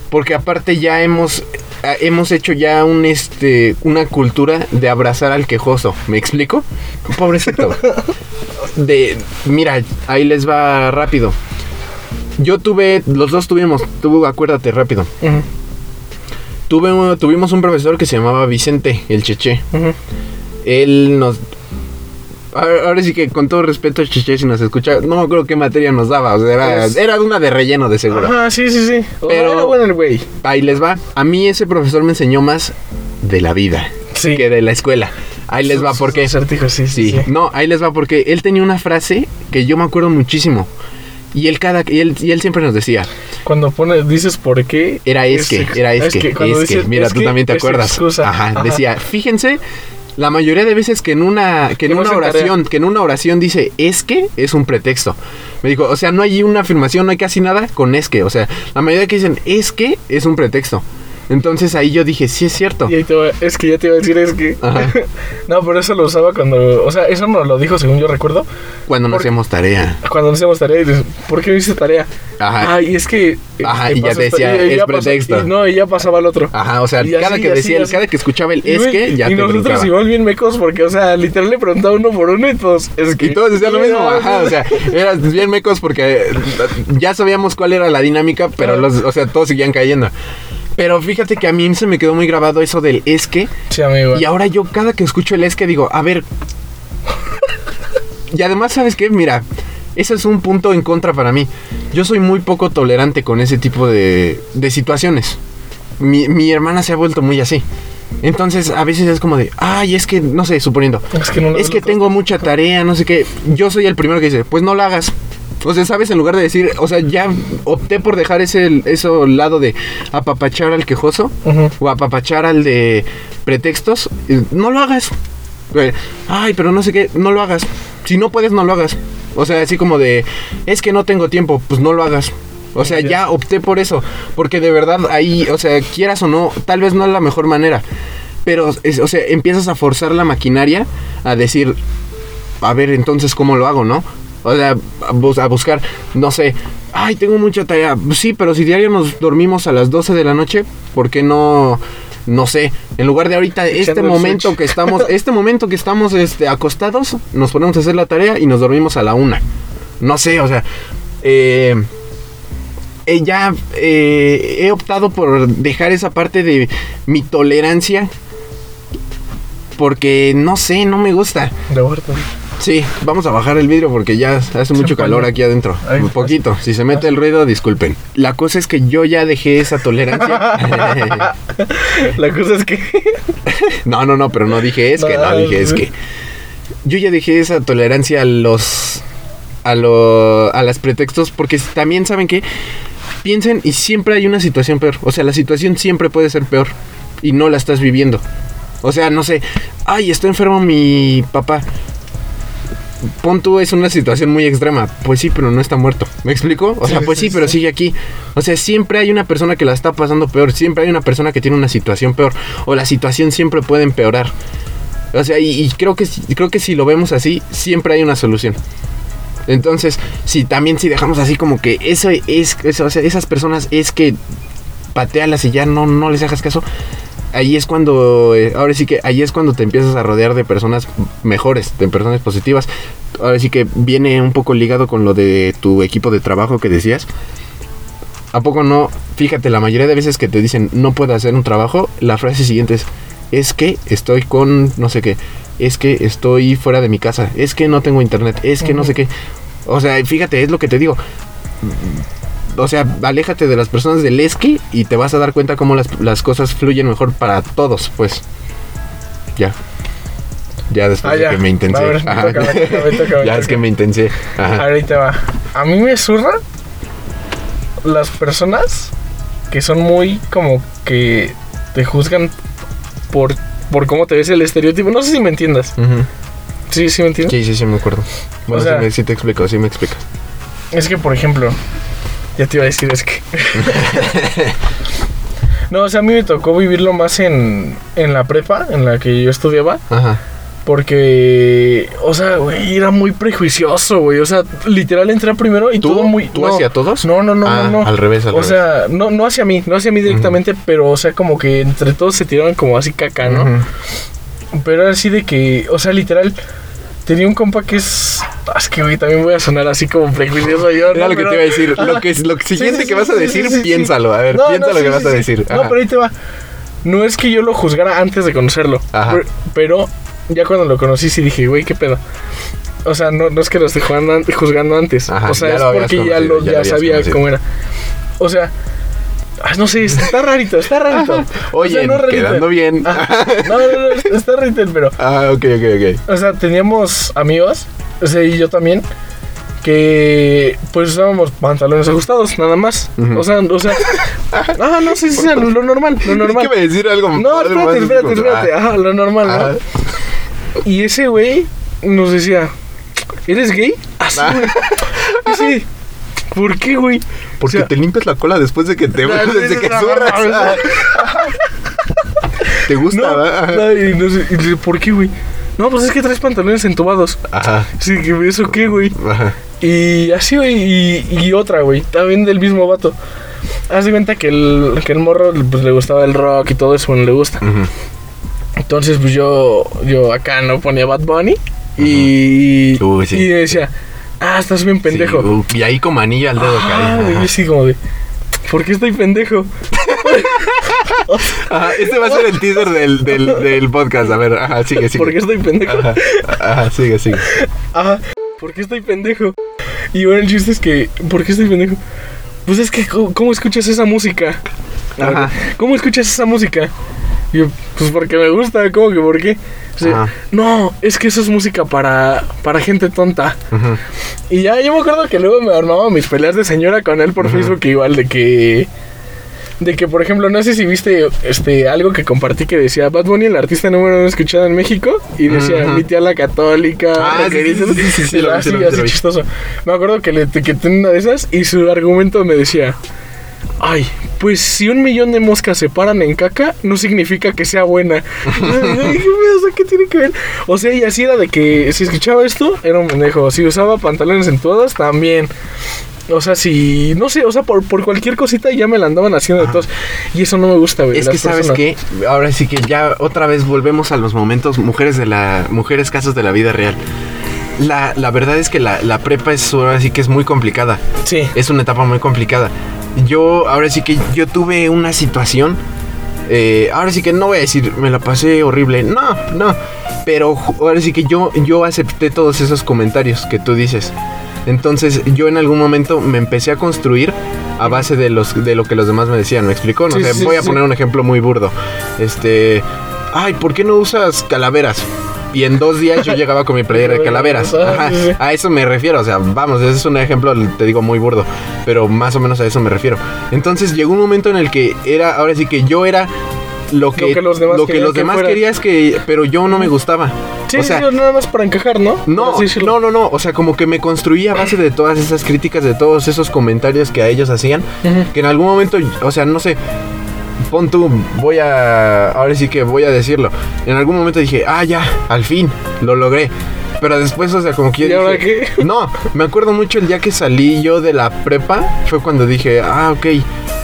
Porque aparte ya hemos. eh, Hemos hecho ya un este una cultura de abrazar al quejoso. ¿Me explico? Pobrecito. De mira, ahí les va rápido. Yo tuve, los dos tuvimos, tuvo, acuérdate rápido. Tuve, tuvimos un profesor que se llamaba Vicente, el Cheche. Él nos... Ahora ahora sí que con todo respeto, Cheche, si nos escucha, no me acuerdo qué materia nos daba. O sea, era, era una de relleno, de seguro. Ajá, sí, sí, sí. Pero- era bueno el güey. Ahí les va. A mí ese profesor me enseñó más de la vida Sí. que de la escuela. Ahí les va por qué. Acertijos, sí, sí, Sí, no, ahí les va porque él tenía una frase que yo me acuerdo muchísimo. Y él cada y él, y él siempre nos decía, Cuando pones, dices por qué. era es que, era es que, es que. Mira, es tú también te acuerdas. excusa. Ajá, decía, fíjense, la mayoría de veces que en una que en una oración, que en una oración dice es que es un pretexto. Me dijo, o sea, no hay una afirmación, no hay casi nada con es que, o sea, la mayoría que dicen es que es un pretexto. Entonces ahí yo dije, sí es cierto. Y ahí te va- es que ya te iba a decir, es que. Ajá. no, pero eso lo usaba cuando. O sea, eso no lo dijo según yo recuerdo. Cuando no hacemos tarea. Cuando no hacíamos tarea, y dices, ¿por qué no hice tarea? Ajá. Ay, es que. Ajá, este, y ya pasó te decía, y- y es ya pasó- pretexto. y no, y ya pasaba al otro. Ajá, o sea, Y cada así, que así, decía, el- así. cada que escuchaba el Y, es que, ya y te nosotros brincaba. igual bien mecos porque, o sea, literal le preguntaba uno por uno y todos. Es que. Y todos decían lo mismo, ajá, o sea, eras bien mecos porque eh, ya sabíamos cuál era la dinámica, pero los, o sea, todos seguían cayendo. Pero fíjate que a mí se me quedó muy grabado eso del es que, Sí, amigo. y ahora yo cada que escucho el es que digo, a ver. Y además, ¿sabes qué? Mira, ese es un punto en contra para mí. Yo soy muy poco tolerante con ese tipo de, de situaciones. Mi, mi hermana se ha vuelto muy así. Entonces, a veces es como de, ay, es que, no sé, suponiendo, Es que no es que tengo mucha tarea, no sé qué. Yo soy el primero que dice, pues no lo hagas. O sea, ¿sabes? En lugar de decir, o sea, ya opté por dejar ese eso lado de apapachar al quejoso o apapachar al de pretextos. eh, No lo hagas. Eh, Ay, pero no sé qué, no lo hagas. Si no puedes, no lo hagas. O sea, así como de, es que no tengo tiempo, pues no lo hagas. O sea, Ya. ya opté por eso. Porque de verdad ahí, o sea, quieras o no, tal vez no es la mejor manera. Pero, es- o sea, empiezas a forzar la maquinaria a decir, a ver, entonces, ¿cómo lo hago, no? O sea, a, bus- a buscar, no sé, ay, tengo mucha tarea. Sí, pero si diario nos dormimos a las 12 de la noche, ¿por qué no, no sé, en lugar de ahorita, este momento switch. que estamos, este momento que estamos este, acostados, nos ponemos a hacer la tarea y nos dormimos a la una? No sé, o sea, eh, eh, ya eh, he optado por dejar esa parte de mi tolerancia. Porque no sé, no me gusta. De vuelta. Sí, vamos a bajar el vidrio porque ya hace mucho calor aquí adentro. Un poquito. Si se mete el ruido, disculpen. La cosa es que yo ya dejé esa tolerancia. La cosa es que. no, no, no, pero no dije es que, no dije es que. Yo ya dejé esa tolerancia a los. a lo, a las pretextos porque también saben que piensen y siempre hay una situación peor. O sea, la situación siempre puede ser peor y no la estás viviendo. O sea, no sé, ay, está enfermo mi papá. Pon tú es una situación muy extrema. Pues sí, pero no está muerto. ¿Me explico? O Sí, sea, pues sí, sí, pero sigue aquí. O sea, siempre hay una persona que la está pasando peor. Siempre hay una persona que tiene una situación peor. O la situación siempre puede empeorar. O sea, y, y creo que si- creo que si lo vemos así, siempre hay una solución. Entonces, si también si dejamos así como que eso es, eso, o sea, esas personas es que patealas y ya no, no les hagas caso. Ahí es cuando, eh, ahora sí que ahí es cuando te empiezas a rodear de personas mejores, de personas positivas. Ahora sí que viene un poco ligado con lo de tu equipo de trabajo que decías. ¿A poco no? Fíjate, la mayoría de veces que te dicen no puedo hacer un trabajo, la frase siguiente es, es que estoy con no sé qué, es que estoy fuera de mi casa, es que no tengo internet, es que no sé qué. O sea, fíjate, es lo que te digo. O sea, aléjate de las personas del esqui y te vas a dar cuenta cómo las, las cosas fluyen mejor para todos, pues. Ya. Ya después Ah, de que me intensé. Ya es que me intensé. Ahorita va. A mí me zurra las personas que son muy como que te juzgan por, por cómo te ves el estereotipo. No sé si me entiendas. Sí, sí me entiendes. Sí, sí, sí, me acuerdo. Bueno, O sea- sí, me- sí te explico, sí me explicas. Es que, por ejemplo, ya te iba a decir, es que. no, o sea, a mí me tocó vivirlo más en, en la prepa, en la que yo estudiaba. Ajá. Porque, o sea, güey, era muy prejuicioso, güey. O sea, literal entré primero y ¿Tú? todo muy. ¿Tú no, hacia todos? No, no, no, Ah, no, no. al revés, al o revés. sea, no, no hacia mí, no hacia mí directamente, pero, o sea, como que entre todos se tiraban como así caca, ¿no? Ujú. Pero era así de que, o sea, literal, tenía un compa que es. Es que, güey, también voy a sonar así como prejuicioso yo. Era ¿no? lo que Pero- te iba a decir. Lo, que, lo siguiente sí, que vas a decir, piénsalo. A ver, No, piensa lo que vas a decir. No, pero ahí te va. No es que yo lo juzgara antes de conocerlo. Ajá. per- Pero ya cuando lo conocí sí dije, güey, qué pedo. O sea, no, no es que lo esté jugando juzgando antes. Ajá, o sea, es porque ya, lo, ya ya, lo habías sabía conocido. cómo era. O sea, ah, no sé, está rarito, está rarito. Oye, O sea, no rarito. quedando bien. Ajá. No, no, no, está rarito, pero. Ah, ok, ok, ok. O sea, teníamos amigos, o sea, y yo también, que pues usábamos pantalones ajustados, nada más. O sea, o sea, ah, no sé si sea lo normal, lo normal. ¿Qué me decir algo No, espérate, espérate, espérate, ajá, lo normal, ¿no? Y ese güey nos decía, ¿eres gay? Así, Ah. güey. Sí, ¿por qué, güey? Porque te limpias la cola después de que te desde que zurras. ¿Te gusta? No, y no sé, ¿por qué, güey? No, pues es que traes pantalones entubados. Ajá. Sí, ¿eso qué, güey? Ajá. Y así, güey, y, y otra, güey, también del mismo vato. Haz de cuenta que el, que el morro pues, le gustaba el rock y todo eso, bueno, le gusta. Entonces, pues yo, yo acá no ponía Bad Bunny y, y decía, ah, estás bien pendejo. y ahí como anillo al dedo ah, caí. Y así como de, ¿por qué estoy pendejo? Ajá, este va a ser el teaser del, del, del, podcast. A ver, ajá, sigue, sigue. ¿Por qué estoy pendejo? Ajá, ajá, sigue, sigue. Ajá, ¿por qué estoy pendejo? Y bueno, el chiste es que, ¿por qué estoy pendejo? Pues es que, ¿cómo, escuchas esa música? Ajá. ¿Cómo escuchas esa música? Y yo, pues porque me gusta, ¿cómo que por qué? no, es que eso es música para, para gente tonta. Y ya yo me acuerdo que luego me armaba mis peleas de señora con él por Facebook, igual de que de que, por ejemplo, no sé si viste este algo que compartí que decía Bad Bunny, el artista número uno escuchado en México, y decía mi tía la católica, ah, sí, sí, sí, sí, así, así chistoso. Me acuerdo que le etiqueté una de esas y su argumento me decía, ay, pues si un millón de moscas se paran en caca, no significa que sea buena. ¿Qué tiene que ver? O sea, y así era de que si escuchaba esto, era un pendejo. Si usaba pantalones en todas, también. O sea, si, no sé, o sea, por, por cualquier cosita ya me la andaban haciendo de todos. Y eso no me gusta, güey. Es que, ¿sabes qué? Ahora sí que ya otra vez volvemos a los momentos mujeres de la, mujeres casos de la vida real. La, la verdad es que la, la prepa es ahora sí que es muy complicada. Sí. Es una etapa muy complicada. Yo, ahora sí que yo tuve una situación. Eh, ahora sí que no voy a decir, me la pasé horrible. No, no. Pero ahora sí que yo, yo acepté todos esos comentarios que tú dices. Entonces yo en algún momento me empecé a construir a base de los de lo que los demás me decían, ¿me explicó? No voy a poner un ejemplo muy burdo. Este, ay, ¿por qué no usas calaveras? Y en dos días yo llegaba con mi playera de calaveras. Ajá, a eso me refiero. O sea, vamos, ese es un ejemplo, te digo, muy burdo. Pero más o menos a eso me refiero. Entonces llegó un momento en el que era, ahora sí que yo era lo que, los demás, lo que los demás querías que, pero yo no me gustaba. Sí, o sea, nada más para encajar, ¿no? No, no, no, no. O sea, como que me construía a base de todas esas críticas, de todos esos comentarios que a ellos hacían, que en algún momento, o sea, no sé, pon tú, voy a, ahora sí que voy a decirlo. En algún momento dije, ah, ya, al fin, lo logré. Pero después, o sea, como que ¿Y ahora qué? No, me acuerdo mucho el día que salí yo de la prepa, fue cuando dije, ah, ok,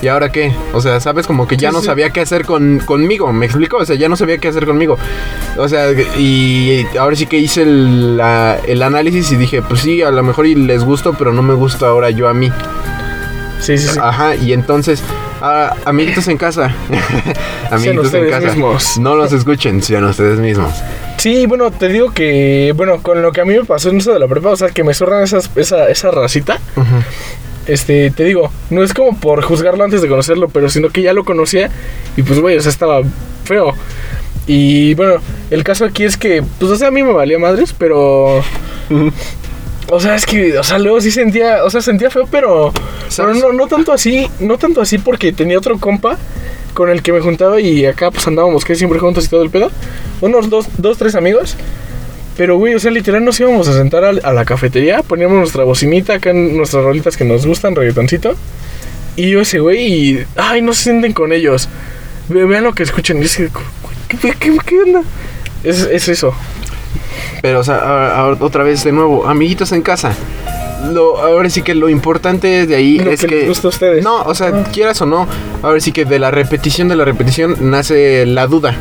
¿y ahora qué? O sea, sabes, como que ya no sabía qué hacer con, conmigo, ¿me explico? O sea, ya no sabía qué hacer conmigo. O sea, y ahora sí que hice el, el análisis y dije, pues sí, a lo mejor y les gusto, pero no me gusta ahora yo a mí. Sí, sí, sí. Ajá, y entonces, ah, amiguitos en casa. amiguitos en casa. Mismos. No los escuchen, sean ustedes mismos. Sí, bueno, te digo que, bueno, con lo que a mí me pasó en eso de la prepa, o sea, que me zorran esas, esa, esa racita. Este, te digo, no es como por juzgarlo antes de conocerlo, pero sino que ya lo conocía y pues, güey, o sea, estaba feo. Y bueno, el caso aquí es que, pues, o sea, a mí me valía madres, pero. O sea, es que, o sea, luego sí sentía, o sea, sentía feo, pero, pero no, no tanto así, no tanto así porque tenía otro compa con el que me juntaba y acá pues andábamos que siempre juntos y todo el pedo. Unos dos, dos, tres amigos. Pero, güey, o sea, literal nos íbamos a sentar a, la cafetería, poníamos nuestra bocinita acá en nuestras rolitas que nos gustan, reggaetoncito. Y yo ese güey, y, ay, no se sienten con ellos. vean lo que escuchan. Y dice, ¿qué, qué, qué onda? Es, es eso. Pero, o sea, otra vez de nuevo, amiguitos en casa. Lo, ahora sí que lo importante de ahí es que. gusta a ustedes. No, o sea, ah. quieras o no, ahora sí que de la repetición de la repetición nace la duda.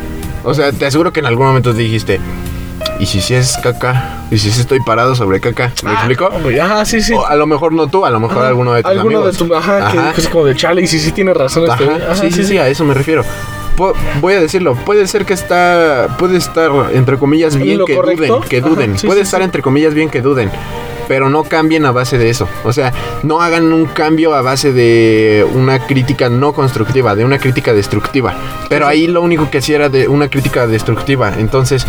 O sea, te aseguro que en algún momento dijiste. ¿Y si si es caca? ¿Y si si estoy parado sobre caca? ¿Me ah, explico? Ajá, sí, sí. a lo mejor no tú, a lo mejor alguno de tus alguno amigos. de tu, ajá, ajá. que es como de chale y si sí tiene razón. Este ajá, sí, sí, sí, a eso me refiero voy a decirlo, puede ser que está, puede estar entre comillas bien que duden, que duden, puede estar entre comillas bien que duden, pero no cambien a base de eso, o sea, no hagan un cambio a base de una crítica no constructiva, de una crítica destructiva, pero ahí lo único que hacía era de una crítica destructiva, entonces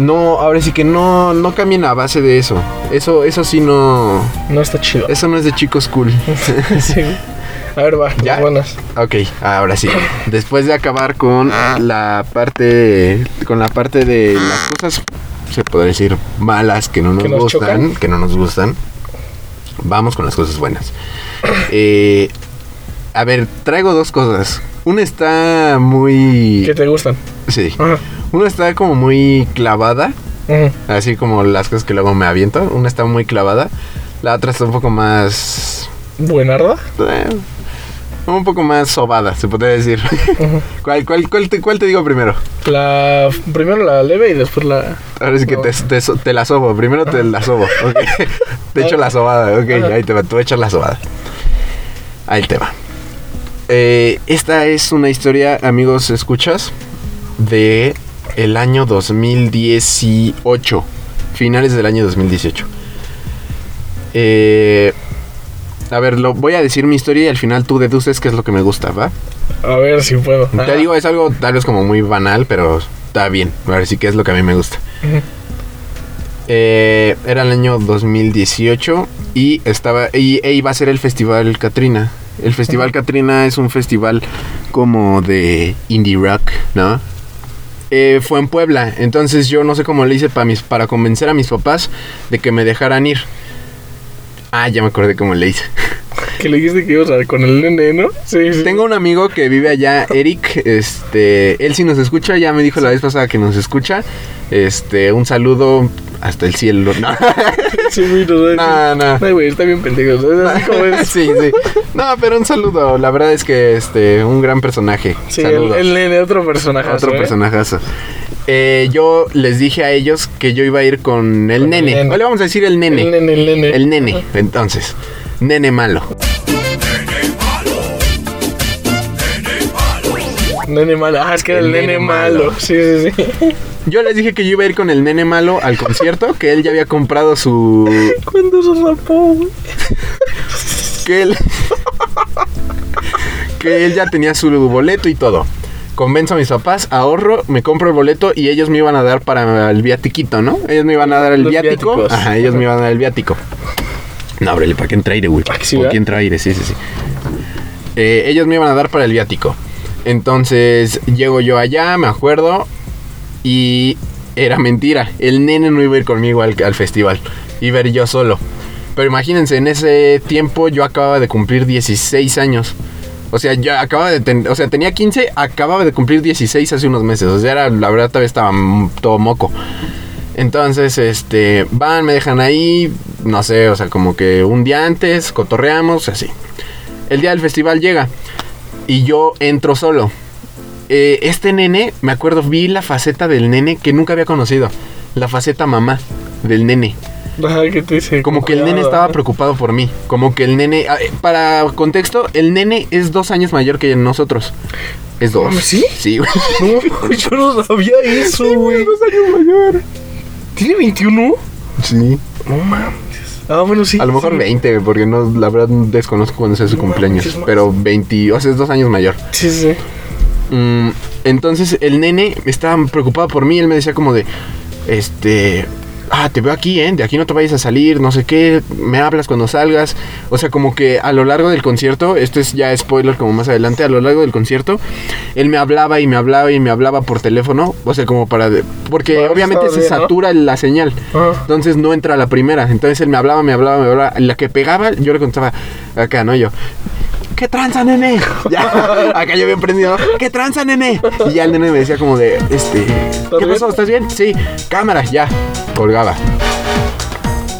no, ahora sí que no, no cambien a base de eso, eso, eso sí no, no está chido, eso no es de chicos cool. A ver, va, ¿Ya? buenas. Ok, ahora sí. Después de acabar con la parte. Con la parte de las cosas, se puede decir, malas que no nos, gustan. Que no nos gustan. Vamos con las cosas buenas. Eh, a ver, traigo dos cosas. Una está muy... ¿Qué te gustan? Sí. Una está como muy clavada. Así como las cosas que luego me aviento. Una está muy clavada. La otra está un poco más... ¿Buenarda? Eh, un poco más sobada, se podría decir. ¿Cuál, cuál, cuál, te, ¿Cuál te digo primero? La, primero la leve y después la... Ahora sí que te, te, la sobo. Primero te la sobo, te echo la sobada, ok. Ahí te va, te voy a echar la sobada. Ahí te va. Eh, esta es una historia, amigos, ¿escuchas? De el año 2018. Finales del año 2018. Eh, a ver, lo, voy a decir mi historia y al final tú deduces qué es lo que me gusta, ¿va? A ver si puedo. Te digo, es algo tal vez como muy banal, pero está bien. A ver si qué es lo que a mí me gusta. Eh, era el año 2018 y estaba y, e iba a ser el festival Katrina. El festival Katrina es un festival como de indie rock, ¿no? Eh, fue en Puebla, entonces yo no sé cómo le hice para, mis, para convencer a mis papás de que me dejaran ir. Ah, ya me acordé cómo le hice. Que le dijiste que ibas a con el nene, ¿no? Sí, sí. Tengo un amigo que vive allá, Eric. Este, él sí nos escucha, ya me dijo la vez pasada que nos escucha. Este, un saludo hasta el cielo. No, sí, no, no. no. Ay, güey, está bien pendejo. sí, sí. No, pero un saludo. La verdad es que este, un gran personaje. Sí, el, nene, otro personaje. Otro ¿eh? personajazo. Eh, yo les dije a ellos que yo iba a ir con el nene. O le vamos a decir el nene. El nene, el nene. El nene. Entonces, nene malo. Nene malo. Ah, es que era el, nene, malo. Sí, sí, sí. Yo les dije que yo iba a ir con el nene malo al concierto, que él ya había comprado su. ¿Cuándo se rapó, que él. que él ya tenía su boleto y todo. Convenzo a mis papás, ahorro, me compro el boleto y ellos me iban a dar para el viatiquito, ¿no? Ellos me iban a dar el viático. Ajá, ellos me iban a dar el viático. No, ábrele, ¿para qué entra aire, güey? ¿Para qué entra aire? Sí, sí, sí. Eh, ellos me iban a dar para el viático. Entonces llego yo allá, me acuerdo, y era mentira. El nene no iba a ir conmigo al, festival, iba a ir yo solo. Pero imagínense, en ese tiempo yo acababa de cumplir 16 años. O sea, yo acababa de o sea, tenía 15, acababa de cumplir 16 hace unos meses. O sea, era, la verdad todavía estaba todo moco. Entonces, este, van, me dejan ahí, no sé, o sea, como que un día antes, cotorreamos, así. El día del festival llega y yo entro solo. Eh, este nene, me acuerdo, vi la faceta del nene que nunca había conocido. La faceta mamá del nene. Como que el nene estaba preocupado por mí. Como que el nene. Ah, eh, para contexto, el nene es dos años mayor que nosotros. Es dos. ¿Sí? Sí, güey. No, yo no sabía eso, güey. dos años mayor. ¿Tiene 21? Sí. No mames. Ah, bueno, sí. A lo mejor 20, porque no, la verdad desconozco cuándo sea su cumpleaños. pero 20, o sea, es dos años mayor. Sí, sí. Mm, entonces el nene estaba preocupado por mí. Él me decía como de, este, ah, te veo aquí, ¿eh? De aquí no te vayas a salir, no sé qué, me hablas cuando salgas. O sea, como que a lo largo del concierto, esto es ya spoiler como más adelante, a lo largo del concierto, él me hablaba y me hablaba y me hablaba por teléfono, o sea, como para... Porque obviamente se satura la señal, entonces no entra la primera. Entonces él me hablaba, me hablaba, me hablaba. La que pegaba, yo le contaba acá, ¿no? Yo, ¿qué tranza, nene? Ya, acá yo había prendido, ¿qué tranza, nene? Y ya el nene me decía como de, este, ¿qué pasó? ¿Estás bien? Sí, cámara, ya, colgaba.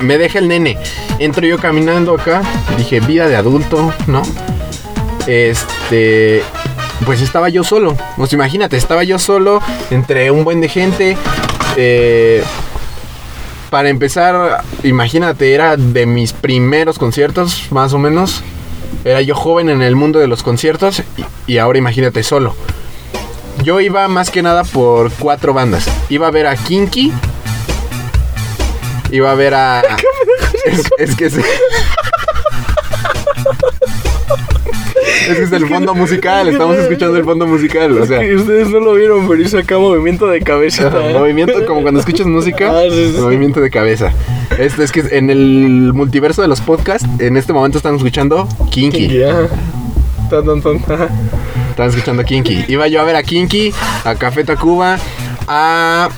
Me deja el nene. Entro yo caminando acá, dije, vida de adulto, ¿no? Este, pues estaba yo solo. Pues imagínate, estaba yo solo entre un buen de gente. Eh, para empezar, imagínate, era de mis primeros conciertos, más o menos. Era yo joven en el mundo de los conciertos y, ahora imagínate solo. Yo iba más que nada por cuatro bandas. Iba a ver a Kinky. Iba a ver a. es, que sí. Ese es el fondo musical, estamos escuchando el fondo musical, o sea. Ustedes no lo vieron, pero hizo acá movimiento de cabeza. movimiento como cuando escuchas música, ah, movimiento de cabeza. Este es que en el multiverso de los podcasts, en este momento están escuchando Kinky. Kinky Están escuchando Kinky. Iba yo a ver a Kinky, a Café Tacuba, a,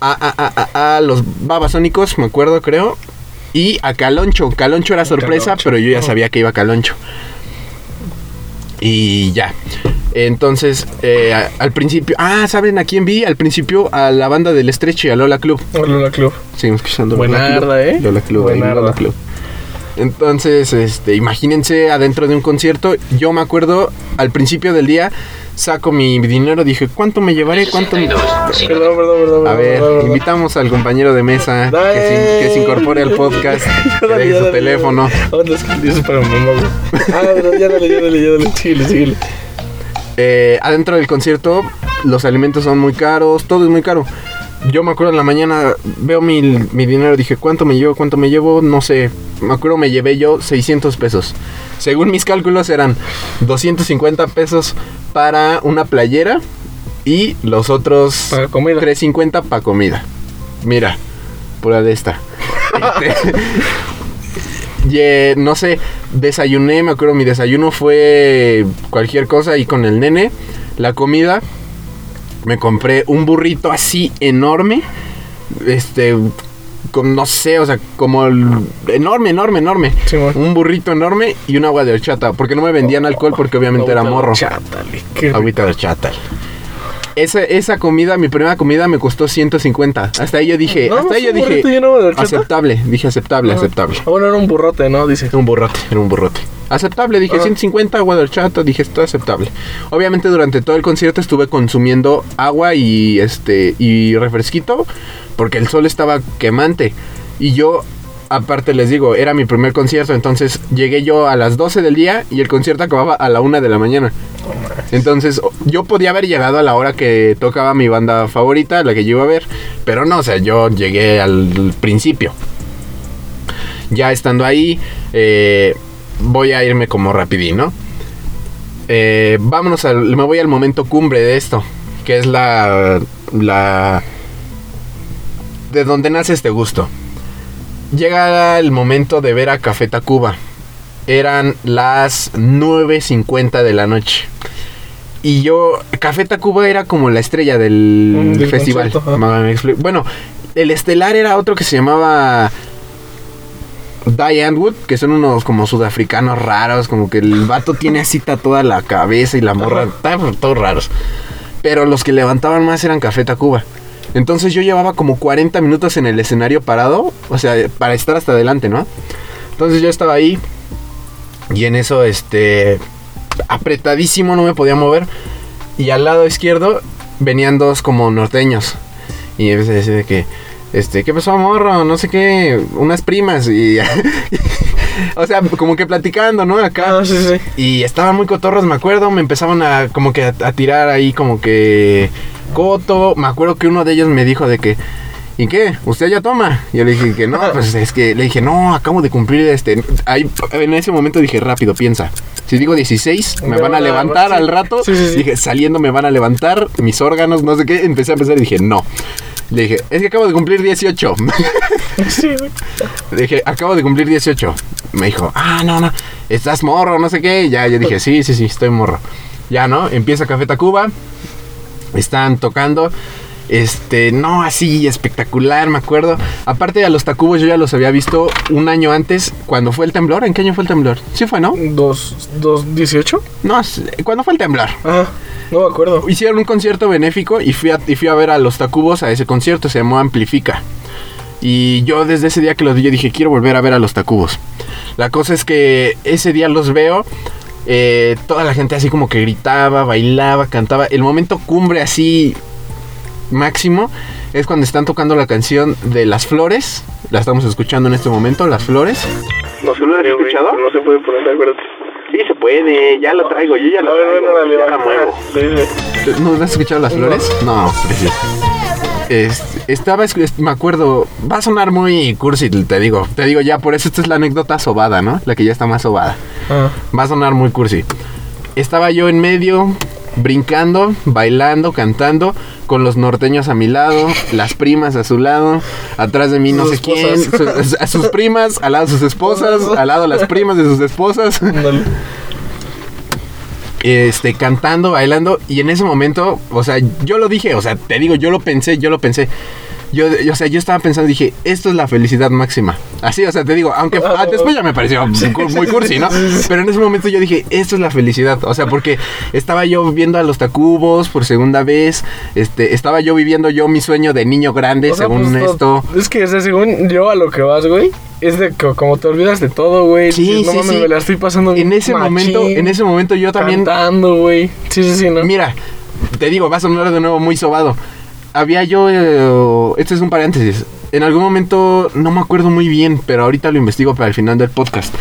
a, a, a, a los Babasónicos, me acuerdo, creo. Y a Caloncho. Caloncho era sorpresa, pero yo ya sabía que iba a Caloncho. Y ya. Entonces, eh, al principio. Ah, ¿saben a quién vi? Al principio a la banda del Estrecho y a Lola Club. Lola Club. Seguimos escuchando Buena Lola Club. ¿eh? Lola Club. Buena Lola Club. Entonces, este, imagínense adentro de un concierto. Yo me acuerdo al principio del día, saco mi dinero, dije, ¿cuánto me llevaré? ¿Cuánto me... Perdón, perdón, perdón. A ver, invitamos al compañero de mesa que se, que se incorpore al podcast, que deje su teléfono. Ah, dale, ya dale, ya dale. Síguele, síguele. Eh, adentro del concierto, los alimentos son muy caros, todo es muy caro. Yo me acuerdo en la mañana, veo mi, mi dinero, dije, ¿cuánto me llevo? ¿Cuánto me llevo? No sé. Me acuerdo, me llevé yo 600 pesos. Según mis cálculos, eran 250 pesos para una playera y los otros Para comida. 350 para comida. Mira, pura de esta. Este, y, no sé, desayuné, me acuerdo, mi desayuno fue cualquier cosa y con el nene. La comida, me compré un burrito así enorme. Este, con, no sé, o sea, como el- enorme, enorme, enorme. Un burrito enorme y un agua de horchata. Porque no me vendían alcohol porque obviamente era morro. Agüita de horchata. Esa, esa comida, mi primera comida me costó 150. Hasta ahí yo dije, No, hasta ahí yo dije, aceptable. Dije aceptable, aceptable. Ah, bueno, era un burrote, ¿no? Dice. Un burrote, era un burrote. Aceptable, dije Ah. 150 agua de horchata, dije esto aceptable. Obviamente durante todo el concierto estuve consumiendo agua y este y refresquito porque el sol estaba quemante y yo aparte les digo, era mi primer concierto, entonces llegué yo a las 12 del día y el concierto acababa a la 1 de la mañana. Entonces yo podía haber llegado a la hora que tocaba mi banda favorita, la que yo iba a ver, pero no, o sea, yo llegué al principio. Ya estando ahí, eh, voy a irme como rapidín, ¿no? Eh, vámonos al, me voy al momento cumbre de esto, que es la, la, de donde nace este gusto. Llega el momento de ver a Café Tacuba. Eran las 9.50 de la noche. Y yo, Café Tacuba era como la estrella del, Mm, del festival. Bueno, el estelar era otro que se llamaba Diane Wood, que son unos como sudafricanos raros, como que el vato tiene así toda la cabeza y la morra, están todos raros. Pero los que levantaban más eran Café Tacuba. Entonces yo llevaba como 40 minutos en el escenario parado, o sea, para estar hasta adelante, ¿no? Entonces yo estaba ahí y en eso, este, apretadísimo, no me podía mover. Y al lado izquierdo venían dos como norteños. Y empecé a decir de que, este, ¿qué pasó, morro? No sé qué, unas primas. Y, o sea, como que platicando, ¿no? Acá. Ah, sí, sí. Y estaban muy cotorros, me acuerdo. Me empezaban a como que a, a tirar ahí como que coto. Me acuerdo que uno de ellos me dijo de que, ¿y qué? ¿Usted ya toma? Y yo le dije que no, pues es que le dije, no, acabo de cumplir este. Ahí, en ese momento dije, rápido, piensa. Si digo 16, me Me van a van a- levantar sí. al rato. Sí, sí, sí. Dije, saliendo me van a levantar mis órganos, no sé qué. Empecé a pensar y dije, no. Le dije, es que acabo de cumplir 18. Sí, güey. Le dije, acabo de cumplir 18. Me dijo, ah, no, no, estás morro, no sé qué. Y ya, yo dije, sí, sí, sí, estoy morro. Ya, ¿no? Empieza Café Tacuba. Están tocando. Este, no, así espectacular, me acuerdo. Aparte a los Tacubos yo ya los había visto un año antes, cuando fue el temblor. ¿En qué año fue el temblor? Sí fue, ¿no? ¿Dos, dos, dieciocho? No, es- ¿cuándo fue el temblor? Ah, no me acuerdo. Hicieron un concierto benéfico y fui, a, y fui a ver a los Tacubos a ese concierto, se llamó Amplifica. Y yo desde ese día que los vi, yo dije, quiero volver a ver a los Tacubos. La cosa es que ese día los veo, eh, toda la gente así como que gritaba, bailaba, cantaba. El momento cumbre así máximo es cuando están tocando la canción de Las Flores. La estamos escuchando en este momento, Las Flores. No ¿Tú lo has escuchado? No se puede poner, acuérdate. Sí, se puede, ya lo traigo, yo ya la muevo. Sí, sí. ¿No has escuchado las flores? No, precioso. Este, estaba, me acuerdo, va a sonar muy cursi, te digo, te digo ya, por eso esta es la anécdota sobada, ¿no? La que ya está más sobada. Ah, Va a sonar muy cursi. Estaba yo en medio, brincando, bailando, cantando, con los norteños a mi lado, las primas a su lado, atrás de mí no Sus sé quién, su- a sus primas, al lado sus esposas, al lado las primas de sus esposas. este, cantando, bailando, y en ese momento, o sea, yo lo dije, o sea, te digo, yo lo pensé, yo lo pensé. Yo, yo, o sea, yo estaba pensando, dije, esto es la felicidad máxima. Así, o sea, te digo, aunque ah, después ya me pareció muy cursi, ¿no? Pero en ese momento yo dije, esto es la felicidad. O sea, porque estaba yo viendo a los Tacubos por segunda vez, este, estaba yo viviendo yo mi sueño de niño grande, según pues, esto. Es que, o sea, según yo a lo que vas, güey, es de que como te olvidas de todo, güey. Sí, no sí, mames, me la estoy pasando En ese momento, en ese momento yo también. Cantando, güey. Sí, sí, sí, ¿no? Mira, te digo, vas a sonar de nuevo muy sobado. Había yo. Eh, este es un paréntesis. En algún momento, no me acuerdo muy bien, pero ahorita lo investigo para el final del podcast.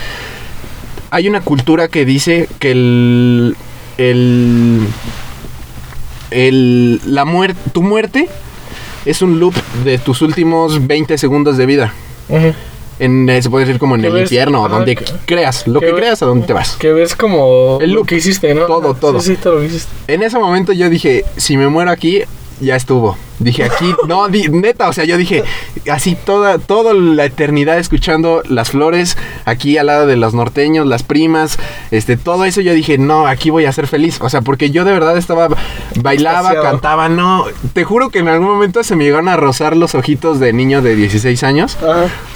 Hay una cultura que dice que el. El. el la muerte. Tu muerte es un loop de tus últimos 20 segundos de vida. En, se puede decir como en el infierno, o donde creas, lo que, creas, a donde te vas. Que ves como el lo que hiciste, ¿no? Todo, todo. Sí, sí, todo lo que hiciste. En ese momento yo dije, si me muero aquí, ya estuvo. Dije aquí, no, neta, o sea, yo dije, así toda, toda la eternidad escuchando las flores, aquí al lado de los norteños, las primas, este, todo eso, yo dije, no, aquí voy a ser feliz. O sea, porque yo de verdad estaba, bailaba, cantaba, no, te juro que en algún momento se me llegaron a rozar los ojitos de niño de 16 años.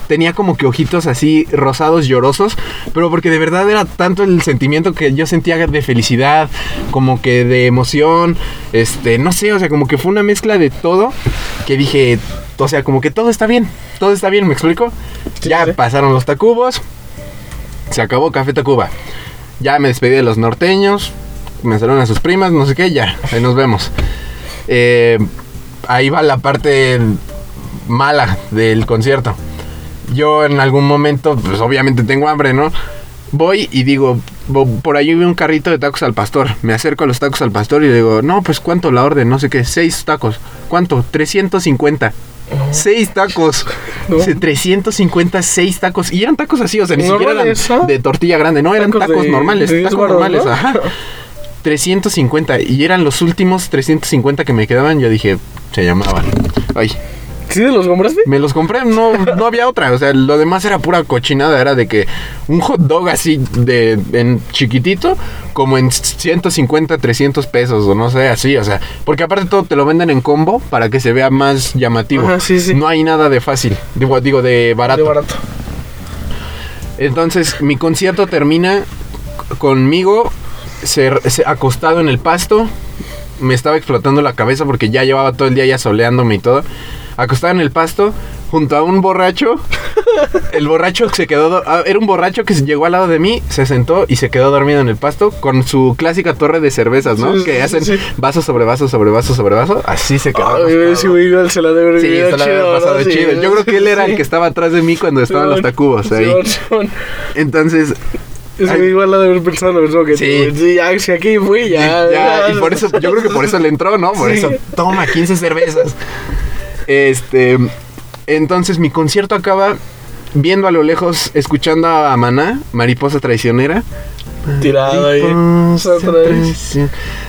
Tenía como que ojitos así rosados, llorosos, pero porque de verdad era tanto el sentimiento que yo sentía de felicidad, como que de emoción, este, no sé, o sea, como que fue una mezcla de todo que dije, o sea, como que todo está bien, todo está bien, ¿me explico? ya pasaron los Tacubos, se acabó Café Tacuba. Ya me despedí de los norteños, me salieron a sus primas, no sé qué, ya, ahí nos vemos. Eh, ahí va la parte mala del concierto. Yo en algún momento, pues obviamente tengo hambre, ¿no? Voy y digo, por ahí vi un carrito de tacos al pastor. Me acerco a los tacos al pastor y le digo, no, pues cuánto la orden, no sé qué, seis tacos. ¿Cuánto? 350. Seis tacos. No. 350, seis tacos. Y eran tacos así, o sea, ni siquiera eran de tortilla grande, no, eran tacos, normales, tacos normales, ajá. 350 y eran los últimos 350 que me quedaban, yo dije, se llamaban. Ay, ¿Sí los compraste? Me los compré, no, no había otra. O sea, lo demás era pura cochinada. Era de que un hot dog así de en chiquitito, como en 150, 300 pesos, o no sé, así. O sea, porque aparte todo te lo venden en combo para que se vea más llamativo. No hay nada de fácil. Digo, digo de barato. De barato. Entonces, mi concierto termina conmigo acostado en el pasto. Me estaba explotando la cabeza porque ya llevaba todo el día ya soleándome y todo acostado en el pasto junto a un borracho. El borracho se quedó. Ah, era un borracho que llegó al lado de mí, se sentó y se quedó dormido en el pasto con su clásica torre de cervezas, ¿no? que hacen vaso sobre vaso sobre vaso sobre vaso. Así se quedó. Ay, sí, igual se la debe chido, pasado chido. Yo creo que él era el que estaba atrás de mí cuando estaban los tacubos ahí. Entonces, es que igual la de haber pensado lo mismo que sí. Sí, ya, si aquí fui, ya, ya. Y por eso, yo creo que por eso le entró, ¿no? Por eso, toma, 15 cervezas. Este, entonces mi concierto acaba viendo a lo lejos, escuchando a Maná, Mariposa Traicionera. Tirado ahí.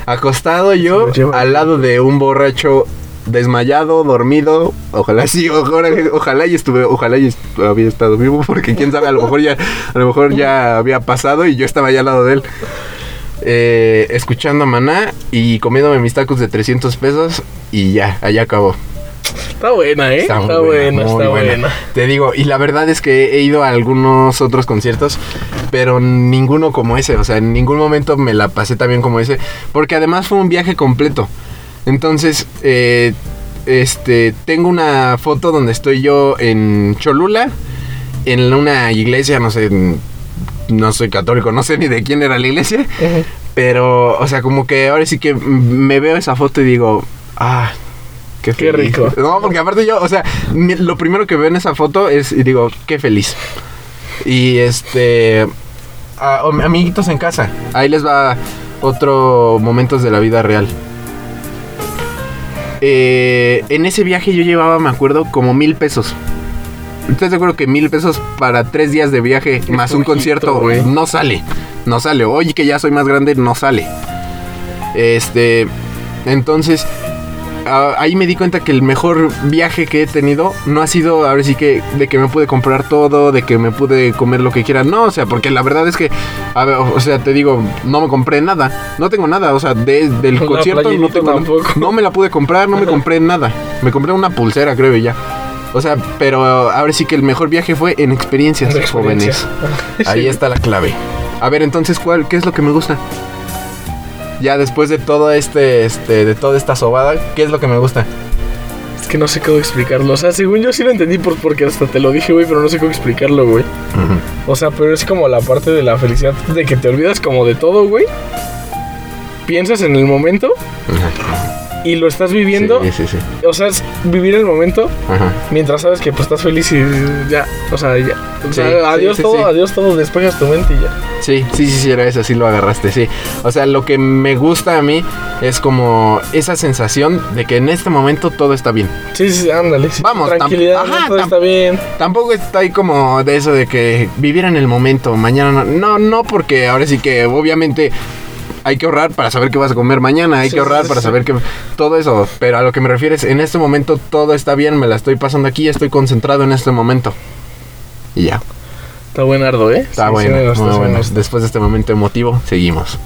Acostado yo al lado de un borracho desmayado, dormido. Ojalá sí, ojalá, ojalá y estuve, ojalá y había estado vivo, porque quién sabe, a lo mejor ya, a lo mejor ya había pasado y yo estaba allá al lado de él. Eh, escuchando a Maná y comiéndome mis tacos de 300 pesos y ya, allá acabó. Está buena, ¿eh? Está, buena, está buena. Te digo, y la verdad es que he ido a algunos otros conciertos, pero ninguno como ese. O sea, en ningún momento me la pasé tan bien como ese. Porque además fue un viaje completo. Entonces, eh, este, tengo una foto donde estoy yo en Cholula, en una iglesia, no sé, no soy católico, no sé ni de quién era la iglesia. Pero, o sea, como que ahora sí que me veo esa foto y digo, ah, Qué, rico. No, porque aparte yo, o sea, lo primero que veo en esa foto es, y digo, qué feliz. Y este, amiguitos en casa, ahí les va otro momentos de la vida real. Eh, en ese viaje yo llevaba, me acuerdo, como mil pesos. ¿Estás de acuerdo que mil pesos para tres días de viaje más un concierto no sale? No sale. Oye, que ya soy más grande, no sale. Este, entonces ahí me di cuenta que el mejor viaje que he tenido no ha sido, ahora sí que, de que me pude comprar todo, de que me pude comer lo que quiera. No, o sea, porque la verdad es que, a ver, o sea, te digo, no me compré nada. No tengo nada, o sea, de- del concierto no tengo tampoco. No me la pude comprar, no me compré nada. Me compré una pulsera, creo, ya. O sea, pero ahora sí que el mejor viaje fue en experiencias, experiencia. jóvenes. Ahí está la clave. A ver, entonces, ¿cuál, ¿qué es lo que me gusta? Ya después de todo este, este, de toda esta sobada, ¿qué es lo que me gusta? Es que no sé cómo explicarlo. O sea, según yo sí lo entendí por, porque hasta te lo dije, güey, pero no sé cómo explicarlo, güey. O sea, pero es como la parte de la felicidad de que te olvidas como de todo, güey. Piensas en el momento y lo estás viviendo. Sí, sí, sí. O sea, es vivir el momento Ajá. mientras sabes que pues estás feliz y ya. O sea, ya. O sea, adiós todo, adiós todo, despejas tu mente y ya. Sí, sí, sí, sí, era eso, sí lo agarraste, sí. O sea, lo que me gusta a mí es como esa sensación de que en este momento todo está bien. Sí, sí, ándale. sí, Vamos, tranquilidad, ajá, todo está bien. Tampoco está ahí como de eso de que vivir en el momento, mañana no. No, no, porque ahora sí que obviamente hay que ahorrar para saber qué vas a comer mañana, hay Sí, que ahorrar sí, para sí. saber que todo eso, pero a lo que me refieres, en este momento todo está bien, me la estoy pasando aquí, estoy concentrado en este momento. Y ya, Está buenardo, ¿eh? está bueno, muy me bueno. Después de este momento emotivo, seguimos.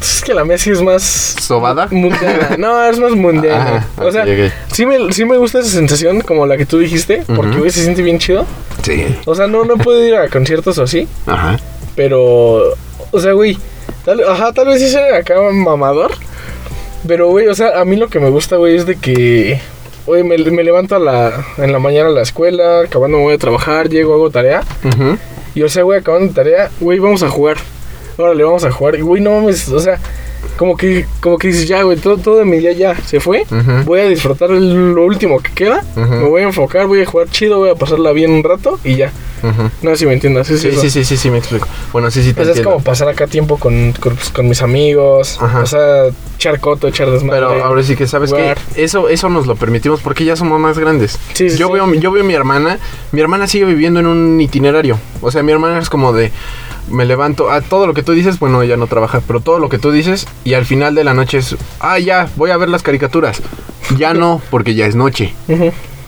Es que la sí es más... ¿Sobada? Mundiana. No, es más mundiana. Ajá, o sea, ok, ok. Sí, me, sí me gusta esa sensación como la que tú dijiste, porque, Ujú. güey, se siente bien chido. Sí. O sea, no, no puedo ir a conciertos o así, Ajá. pero... O sea, güey, tal, ajá, tal vez sí sea acá mamador, pero, güey, o sea, a mí lo que me gusta, güey, es de que... Oye, me, me levanto a la, en la mañana a la escuela, acabando me voy a trabajar, llego, hago tarea. Y o sea, güey, acabando tarea, güey, vamos a jugar. Órale, vamos a jugar. Y güey, no mames, o sea, como que, como que dices, ya, güey, todo, todo de mi día ya se fue. Voy a disfrutar lo último que queda. Me voy a enfocar, voy a jugar chido, voy a pasarla bien un rato y ya. No sé si me entiendas. Sí, sí, sí, sí, sí, me explico. Bueno, sí, sí, te sea, es como pasar acá tiempo con, con, pues, con mis amigos. Ajá. O sea, echar coto, echar desmadre. Pero ahora sí que sabes que eso eso nos lo permitimos porque ya somos más grandes. Sí, sí, yo sí. veo yo veo a mi hermana, mi hermana sigue viviendo en un itinerario. O sea, mi hermana es como de me levanto a todo lo que tú dices, bueno, ella no trabaja, pero todo lo que tú dices y al final de la noche es, ah, ya, voy a ver las caricaturas. Ya no, porque ya es noche.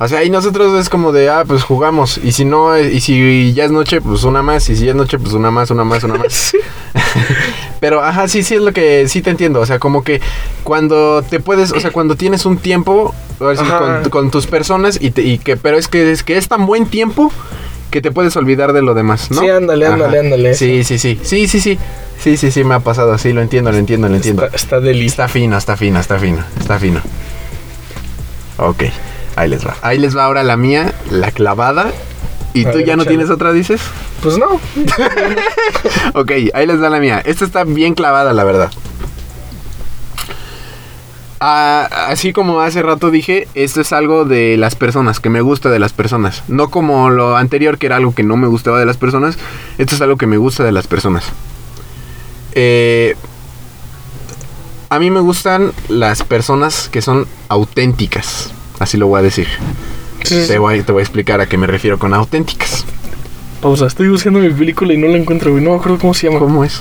O sea, y nosotros es como de, ah, pues jugamos. Y si no, eh, y si ya es noche, pues una más. Y si ya es noche, pues una más, una más, una más. Sí. Pero, ajá, sí, sí es lo que sí te entiendo. O sea, como que cuando te puedes, o sea, cuando tienes un tiempo con, con tus personas y, te- y que, pero es que es que es tan buen tiempo que te puedes olvidar de lo demás, ¿no? Sí, ándale, ándale, Ajá. ándale. Sí, sí, sí, sí, sí, sí. Sí, sí, sí, me ha pasado, sí, lo entiendo, lo entiendo, lo entiendo. Está, está. Está fino, está fino, está fino, está fino. Ok, ahí les va. Ahí les va ahora la mía, la clavada. ¿Y A tú ver, ya no échale. tienes otra, dices? Pues no. Ok, ahí les va la mía. Esta está bien clavada, la verdad. Ah, así como hace rato dije, esto es algo de las personas, que me gusta de las personas. No como lo anterior, que era algo que no me gustaba de las personas. Esto es algo que me gusta de las personas. Eh, a mí me gustan las personas que son auténticas. Así lo voy a decir. Sí, Te voy, te voy a explicar a qué me refiero con auténticas. Pausa, estoy buscando mi película y no la encuentro, güey. No me acuerdo cómo se llama. ¿Cómo es?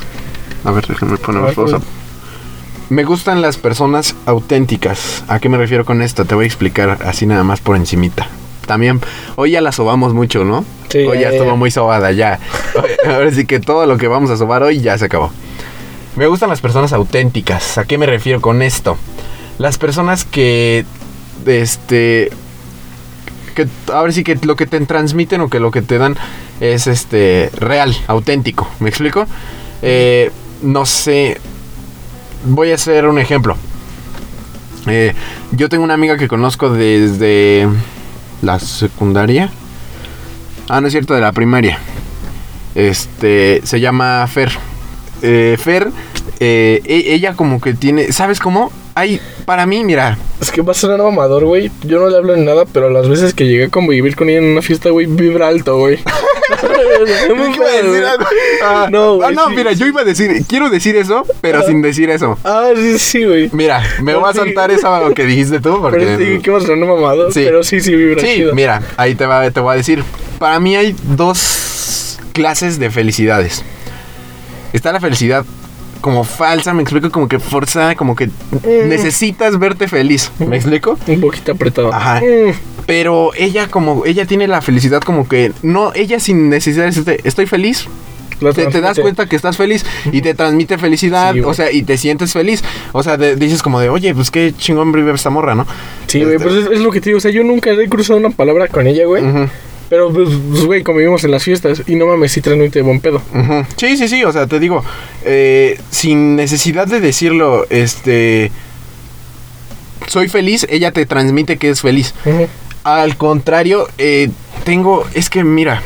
A ver, déjame poner ver, pausa. Me gustan las personas auténticas. ¿A qué me refiero con esto? Te voy a explicar así nada más por encimita. También, hoy ya la sobamos mucho, ¿no? Sí, hoy ya, ya, estuvo ya. muy sobada, ya. Ahora sí que todo lo que vamos a sobar hoy ya se acabó. Me gustan las personas auténticas. ¿A qué me refiero con esto? Las personas que, este, que ahora sí que lo que te transmiten o que lo que te dan es este real, auténtico. ¿Me explico? Eh, no sé. Voy a hacer un ejemplo. Eh, yo tengo una amiga que conozco desde la secundaria. Ah, no es cierto, de la primaria. Este, se llama Fer. Eh, Fer, e- ella como que tiene, ¿sabes cómo? Hay, para mí, mira, Es que va a sonar mamador, güey. Yo no le hablo ni nada, pero las veces que llegué a convivir con ella en una fiesta, güey, vibra alto, güey. No me Yo iba a decir güey. algo. Ah, No, ah, güey, no, sí, mira, yo iba a decir, quiero decir eso, pero sin decir eso. Ah, sí, sí, güey. Mira, me voy a soltar eso que dijiste tú, Pero porque... sí, que va a sonar mamador. Sí. Pero sí, sí, vibra Sí, chido. mira, ahí te, va, te voy a decir. Para mí hay dos clases de felicidades. Está la felicidad como falsa, me explico, como que forzada, como que Mm. necesitas verte feliz. ¿Me explico? Un poquito apretado. Ajá. Mm. Pero ella como, ella tiene la felicidad como que, no, ella sin necesidad de decirte, estoy feliz. Te, te das cuenta que estás feliz y te transmite felicidad, Sí, o sea, y te sientes feliz. O sea, de- dices como de, oye, pues qué chingón vive esta morra, ¿no? Sí, güey, Este- pues es, es lo que te digo. O sea, yo nunca he cruzado una palabra con ella, güey. Pero, pues, pues, güey, convivimos en las fiestas. Y no mames, sí transmite buen pedo. ujú. Sí, sí, sí, o sea, te digo, eh, sin necesidad de decirlo, este... Soy feliz, ella te transmite que es feliz. Ujú. Al contrario, eh, tengo, es que mira,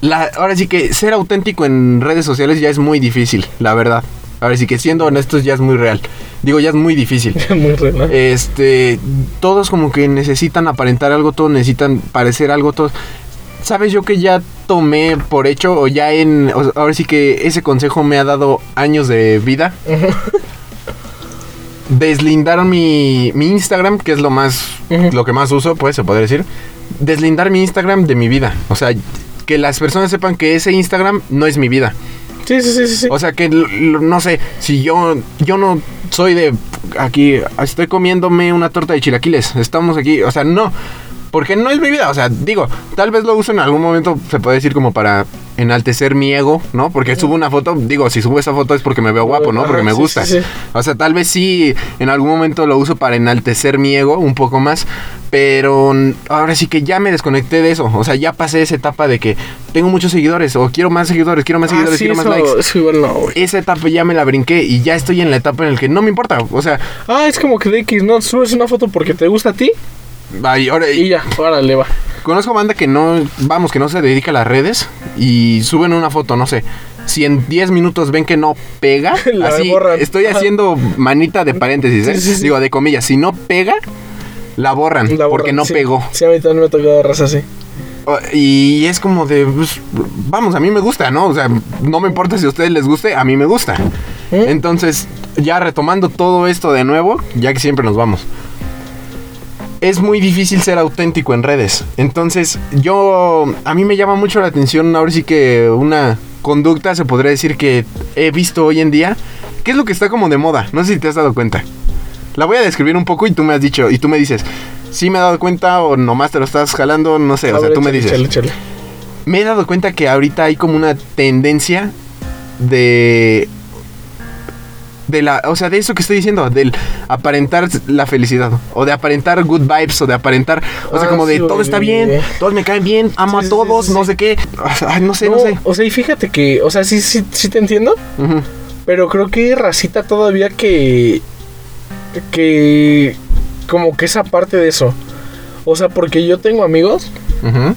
la, ahora sí que ser auténtico en redes sociales ya es muy difícil, la verdad. Ahora sí que siendo honestos ya es muy real. Digo, ya es muy difícil. Muy real. ¿no? Este, todos como que necesitan aparentar algo, todos necesitan parecer algo, todos. Sabes yo que ya tomé por hecho o ya en, o- ahora sí que ese consejo me ha dado años de vida. Deslindar mi, mi Instagram, que es lo más, lo que más uso, pues se podría decir. Deslindar mi Instagram de mi vida. O sea, que las personas sepan que ese Instagram no es mi vida. Sí, sí, sí, sí. O sea que no sé, si yo yo no soy de aquí estoy comiéndome una torta de chilaquiles, estamos aquí, o sea, no, porque no es mi vida, o sea, digo, tal vez lo uso en algún momento se puede decir como para enaltecer mi ego, ¿no? Porque subo una foto, digo, si subo esa foto es porque me veo guapo, ¿no? Porque me gusta. O sea, tal vez sí en algún momento lo uso para enaltecer mi ego un poco más, pero ahora sí que ya me desconecté de eso, o sea, ya pasé esa etapa de que tengo muchos seguidores o quiero más seguidores, quiero más Ah, seguidores, sí, quiero más likes no, esa etapa ya me la brinqué y ya estoy en la etapa en la que no me importa. O sea, Ah, es como que de X, ¿no? Subes una foto porque te gusta a ti ay, ahora, y ya, órale, va. conozco banda que no, vamos, que no se dedica a las redes y suben una foto, no sé. Si en 10 minutos ven que no pega, La así estoy haciendo manita de paréntesis, ¿eh? Sí, sí, sí. Digo, de comillas, si no pega, la borran La porque no pegó. Sí, a mí también me ha tocado raza así. Y es como de, pues, vamos, a mí me gusta, ¿no? O sea, no me importa si a ustedes les guste, a mí me gusta. ¿Mm? Entonces, ya retomando todo esto de nuevo, ya que siempre nos vamos. Es muy difícil ser auténtico en redes. Entonces, yo, a mí me llama mucho la atención, ahora sí que una conducta, se podría decir que he visto hoy en día, que es lo que está como de moda. No sé si te has dado cuenta. La voy a describir un poco y tú me has dicho, y tú me dices, si me he dado cuenta o nomás te lo estás jalando, no sé, o sea, tú me dices. échale, échale. Me he dado cuenta que ahorita hay como una tendencia de de la, o sea, de eso que estoy diciendo, del aparentar la felicidad o de aparentar good vibes o de aparentar, o sea, Ah, como de sí, todo está bien, todos me caen bien, amo Sí, a todos, sí, no sé qué, Ay, no sé, no, No, sé. O sea, y fíjate que, o sea, sí, sí, sí te entiendo, pero creo que racita todavía que. que. como que esa parte de eso. O sea, porque yo tengo amigos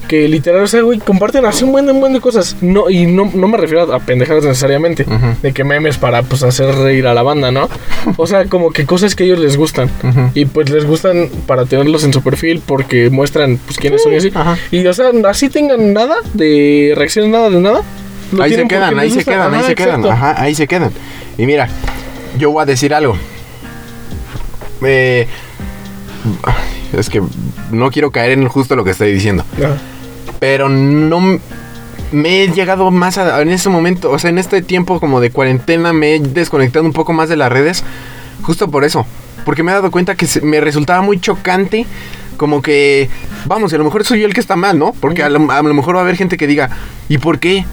que literal, o sea, güey, comparten así un buen, un buen de cosas. No, y no, no me refiero a pendejadas necesariamente. De que memes para, pues, hacer reír a la banda, ¿no? O sea, como que cosas que a ellos les gustan. Y pues les gustan para tenerlos en su perfil porque muestran, pues, quiénes son y así. Y, o sea, así tengan nada de reacciones, nada de nada. Ahí se quedan, ahí se quedan, ahí se quedan, exacto. ajá, ahí se quedan. Y mira, yo voy a decir algo. Eh, es que no quiero caer en justo lo que estoy diciendo. Ajá. pero no me he llegado más a, en este momento, o sea, en este tiempo como de cuarentena me he desconectado un poco más de las redes, justo por eso, porque me he dado cuenta que se- me resultaba muy chocante, como que, vamos, a lo mejor soy yo el que está mal, ¿no? Porque a lo, a lo mejor va a haber gente que diga, ¿y por qué?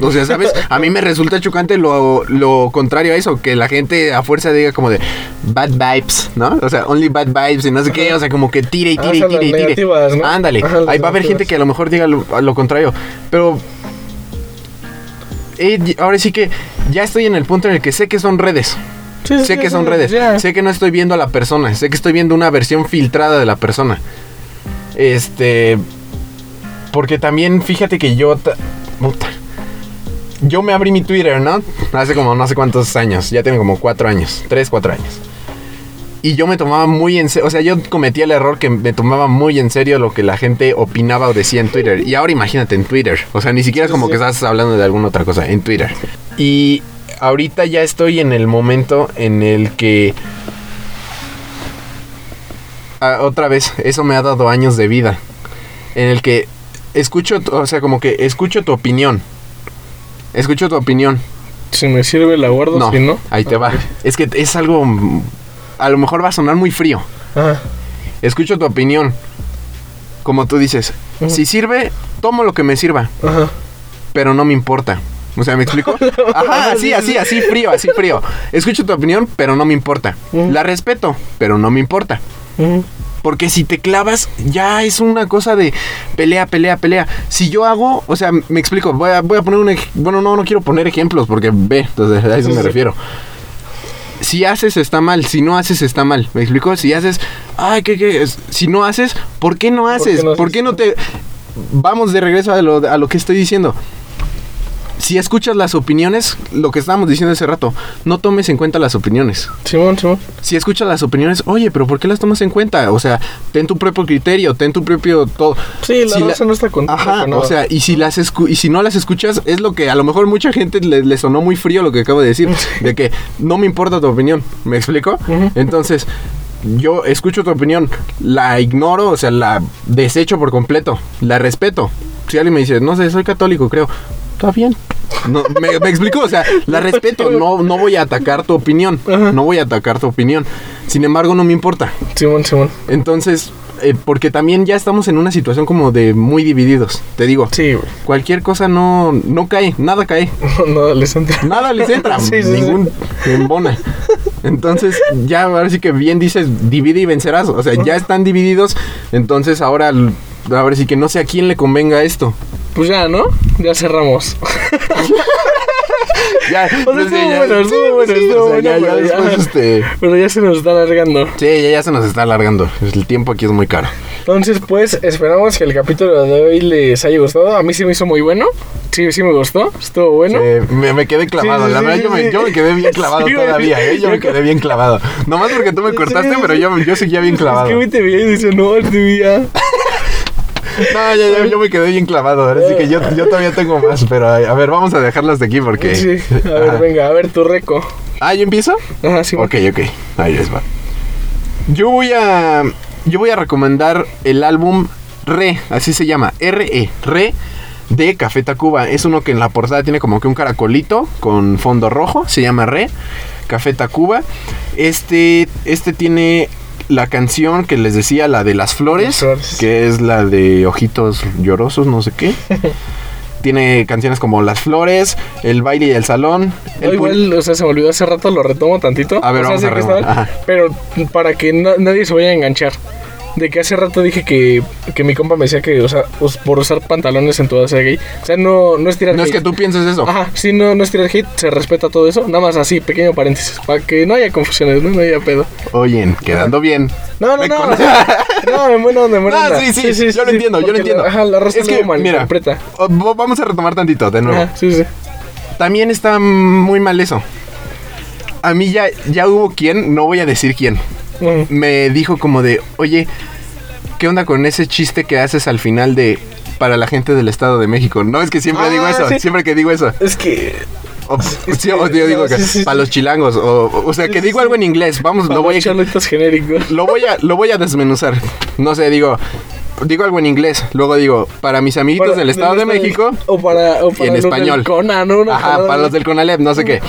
O sea, ¿sabes? A mí me resulta chocante lo, lo contrario a eso, que la gente a fuerza diga como de bad vibes, ¿no? O sea, only bad vibes y no sé qué, o sea, como que tire y Ah, tire y sea, tire y tire. ¿no? Ándale, Ajá, ahí va a haber gente que a lo mejor diga lo, contrario, pero eh, ahora sí que ya estoy en el punto en el que sé que son redes. Sí, Sé sí, que son sí, redes. Sé que no estoy viendo a la persona. Sé que estoy viendo una versión filtrada de la persona. Este. Porque también, fíjate que yo. puta. Yo me abrí mi Twitter, ¿no? Hace como no sé cuántos años. Ya tengo como cuatro años. Tres, cuatro años. Y yo me tomaba muy en serio. O sea, yo cometía el error que me tomaba muy en serio lo que la gente opinaba o decía en Twitter. Y ahora imagínate en Twitter. O sea, ni siquiera es como que estás hablando de alguna otra cosa. En Twitter. Y ahorita ya estoy en el momento en el que. Ah, otra vez, eso me ha dado años de vida. En el que escucho, o sea, como que escucho tu opinión. Escucho tu opinión. Si me sirve, la guardo, No, si no. ahí te va. Es que es algo. A lo mejor va a sonar muy frío. Ajá. Escucho tu opinión. Como tú dices, si sirve, tomo lo que me sirva, Ajá. pero no me importa. O sea, ¿me explico? Ajá, así, así, así frío, así frío. Escucho tu opinión, pero no me importa. La respeto, pero no me importa. Porque si te clavas, ya es una cosa de pelea, pelea, pelea. Si yo hago, o sea, me explico, voy a, voy a poner un... Bueno, no, no quiero poner ejemplos porque ve, entonces a eso me refiero. Si haces está mal, si no haces está mal. ¿Me explico? Si haces, ay, ¿qué, qué? Es- Si no haces, ¿por qué no qué haces? no ¿Por qué no te... Vamos de regreso a lo, a lo que estoy diciendo. Si escuchas las opiniones, lo que estábamos diciendo hace rato, no tomes en cuenta las opiniones Simón, Simón. si escuchas las opiniones, oye, pero ¿por qué las tomas en cuenta? O sea, ten tu propio criterio, ten tu propio todo. Sí, la Si raza no está contenta Ajá, con o sea, y si las escu- y si no las escuchas, es lo que a lo mejor mucha gente le, le sonó muy frío lo que acabo de decir, de que no me importa tu opinión, ¿me explico? Entonces, yo escucho tu opinión, la ignoro, o sea, la desecho por completo, la respeto. Alguien me dice, no sé, soy católico, creo, está bien. No, me, me explico, o sea, la respeto, no, no voy a atacar tu opinión, Ajá. no voy a atacar tu opinión. Sin embargo, no me importa. Simón, Simón. Entonces, eh, porque también ya estamos en una situación como de muy divididos. Te digo, Sí, güey. cualquier cosa no, no cae, nada cae. No, les entra. Nada les entra, Sí, sí, sí. ningún embona. Entonces, ya ahora sí que bien dices, divide y vencerás. O sea, ya están divididos. Entonces, ahora, ahora sí que no sé a quién le convenga esto. Pues ya, ¿no? Ya cerramos. Ya, O sea, estuvo ya- bueno, estuvo sí, bueno, sí, estuvo o sea, bueno, ya- ya pero ya. después, este, Pero ya se nos está alargando. Sí, ya, ya se nos está alargando. El tiempo aquí es muy caro. Entonces, pues, esperamos que el capítulo de hoy les haya gustado. A mí sí me hizo muy bueno. Sí, sí me gustó. Estuvo bueno. Sí, me, me quedé clavado. Sí, sí, la sí, verdad, sí, yo, me, sí. yo me quedé bien clavado Sí, todavía, ¿eh? Yo me quedé bien clavado. Nomás porque tú me Sí, cortaste, sí. pero yo, yo seguía bien clavado. Es que me te veía y dice, no, este día. No, ya, ya, yo me quedé bien clavado. Ahora sí que yo, yo todavía tengo más, pero a, a ver, vamos a dejarlas de aquí porque. Sí, a ver, Ajá. venga, a ver tu reco. Ah, ¿yo empiezo? Ajá, sí. Ok, ok. Ahí les va. Yo voy a. Yo voy a recomendar el álbum Re, así se llama. R-E. Re de Café Tacuba. Es uno que en la portada tiene como que un caracolito con fondo rojo. Se llama Re. Café Tacuba. Este. Este tiene. La canción que les decía, la de las flores, Las flores. que es la de ojitos llorosos, no sé qué. Tiene canciones como Las Flores, El baile y el salón. No, El pu- igual, o sea, se me olvidó hace rato, lo retomo tantito. A ver, O sea, vamos a que. Pero para que na- nadie se vaya a enganchar. De que hace rato dije que, que mi compa me decía que, o sea, por usar pantalones en toda ser gay. O sea, no, no es tirar No es que tú pienses eso. Ajá, sí, no, no es tirar hate, se respeta todo eso. Nada más así, pequeño paréntesis. Para que no haya confusiones, no, no haya pedo. Oye, quedando bien. No, no, Me no. con- No, en buena onda, en buena Ah, onda. sí, sí, yo lo entiendo, yo lo entiendo. La, ajá, la raza es que, luego mira, vo- vamos a retomar tantito de nuevo. Ajá, sí, sí. También está muy mal eso. A mí ya, ya hubo quien, no voy a decir quién. Me dijo como de, oye, ¿qué onda con ese chiste que haces al final de para la gente del Estado de México? No, es que siempre Ah, digo eso, sí. siempre que digo eso. Es que. O, Es sí, que- o yo digo no, que sí, para los chilangos, o, o sea, que digo algo en inglés, vamos, lo voy a... Lo voy a, lo voy a desmenuzar. No sé, digo, digo algo en inglés. Luego digo, para mis amiguitos Para- del Estado de México. O para, o para en los español. Del Conan, ¿no? Ajá, para los del Conalep, no sé qué.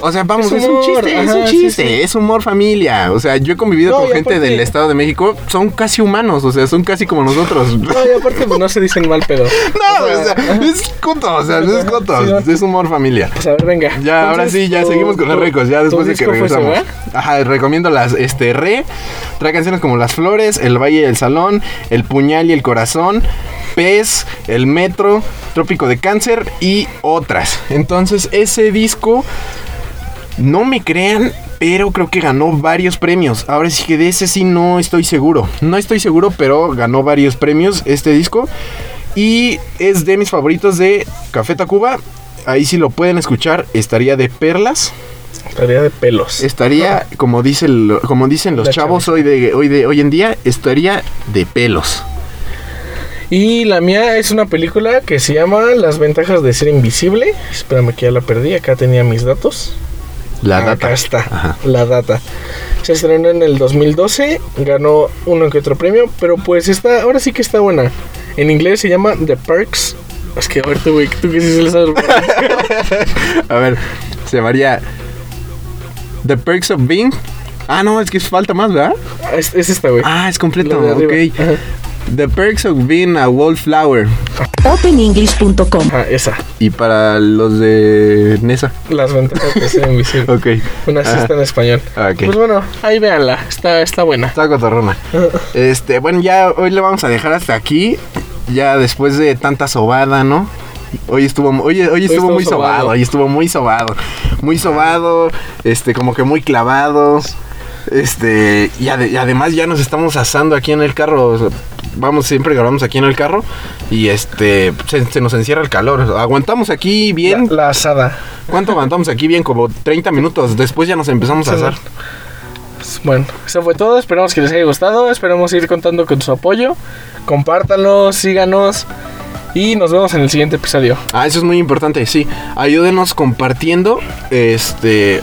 O sea, vamos, Es es, un chiste, es un chiste, sí. es humor familia. O sea, yo he convivido No, con gente aparte- del Estado de México, son casi humanos, o sea, son casi como nosotros. No, y aparte, pues no se dicen mal pedo. No, o sea, ajá. es coto, o sea, es coto, Sí, es humor familia. Pues a ver, venga. Ya, ahora sí, ya tu- seguimos con los ricos, ya después de que regresamos. Ajá, recomiendo las, este, Re, trae canciones como Las Flores, El Valle y el Salón, El Puñal y el Corazón, Pez, El Metro, Trópico de Cáncer y otras. Entonces, ese disco, no me crean, pero creo que ganó varios premios. Ahora sí que de ese sí no estoy seguro. No estoy seguro, pero ganó varios premios este disco. Y es de mis favoritos de Café Tacuba. Ahí sí lo pueden escuchar. Estaría de perlas. Estaría de pelos. Estaría, como, dice el- como dicen los La chavos hoy, de, hoy, de, hoy en día, estaría de pelos. Y la mía es una película que se llama Las ventajas de ser invisible. Espérame que ya la perdí. Acá tenía mis datos. La Acá data. está, Ajá. la data. Se estrenó en el 2012, ganó uno que otro premio, pero pues está, ahora sí que está buena. En inglés se llama The Perks Es que a ver tú, güey, tú que sí se le sabes. a ver, se llamaría The Perks of Being. Ah, no, es que falta más, ¿verdad? Es, es esta, güey. Ah, es completo, ok. Ajá. The Perks of Being a Wallflower. openenglish.com. Ah, esa. Y para los de Nesa. Las ventajas de ser invisible. Ok. Una Ajá. está en español. Ah, ok. Pues bueno, ahí véanla. Está, está buena. Está cotorrona. Este, bueno, ya hoy le vamos a dejar hasta aquí. Ya después de tanta sobada, ¿no? Hoy estuvo, hoy, hoy estuvo estuvo muy sobado. sobado. hoy estuvo muy sobado. Muy sobado, este, como que muy clavado. Este, y, ade- y además ya nos estamos asando aquí en el carro. Vamos, siempre grabamos aquí en el carro. Y este, se, se nos encierra el calor. Aguantamos aquí bien. La, la asada. ¿Cuánto aguantamos aquí bien? Como 30 minutos. Después ya nos empezamos a asar. Pues, Bueno, eso fue todo. Esperamos que les haya gustado. Esperamos ir contando con su apoyo. Compártanlo, síganos. Y nos vemos en el siguiente episodio. Ah, eso es muy importante, sí. Ayúdenos compartiendo, este,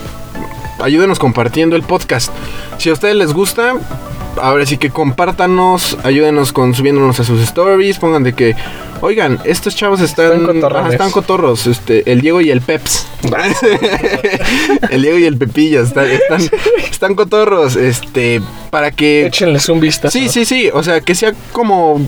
ayúdenos compartiendo el podcast. Si a ustedes les gusta, ahora sí que compártanos, ayúdenos con subiéndonos a sus stories, pongan de que, oigan, estos chavos están, Están cotorros, este, el Diego y el Peps. el Diego y el Pepillo están, están, están cotorros, este, para que Échenles un vistazo. Sí, sí, sí. O sea, que sea como,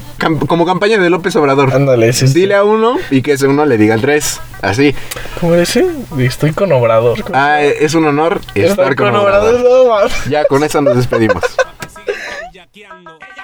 como campaña de López Obrador. Ándale, sí. Dile a uno y que ese uno le diga al tres. Así. ¿Cómo dice? Estoy con Obrador. Ah, es un honor estar, con, Obrador. no, mames. Ya con eso nos despedimos. Chequeando.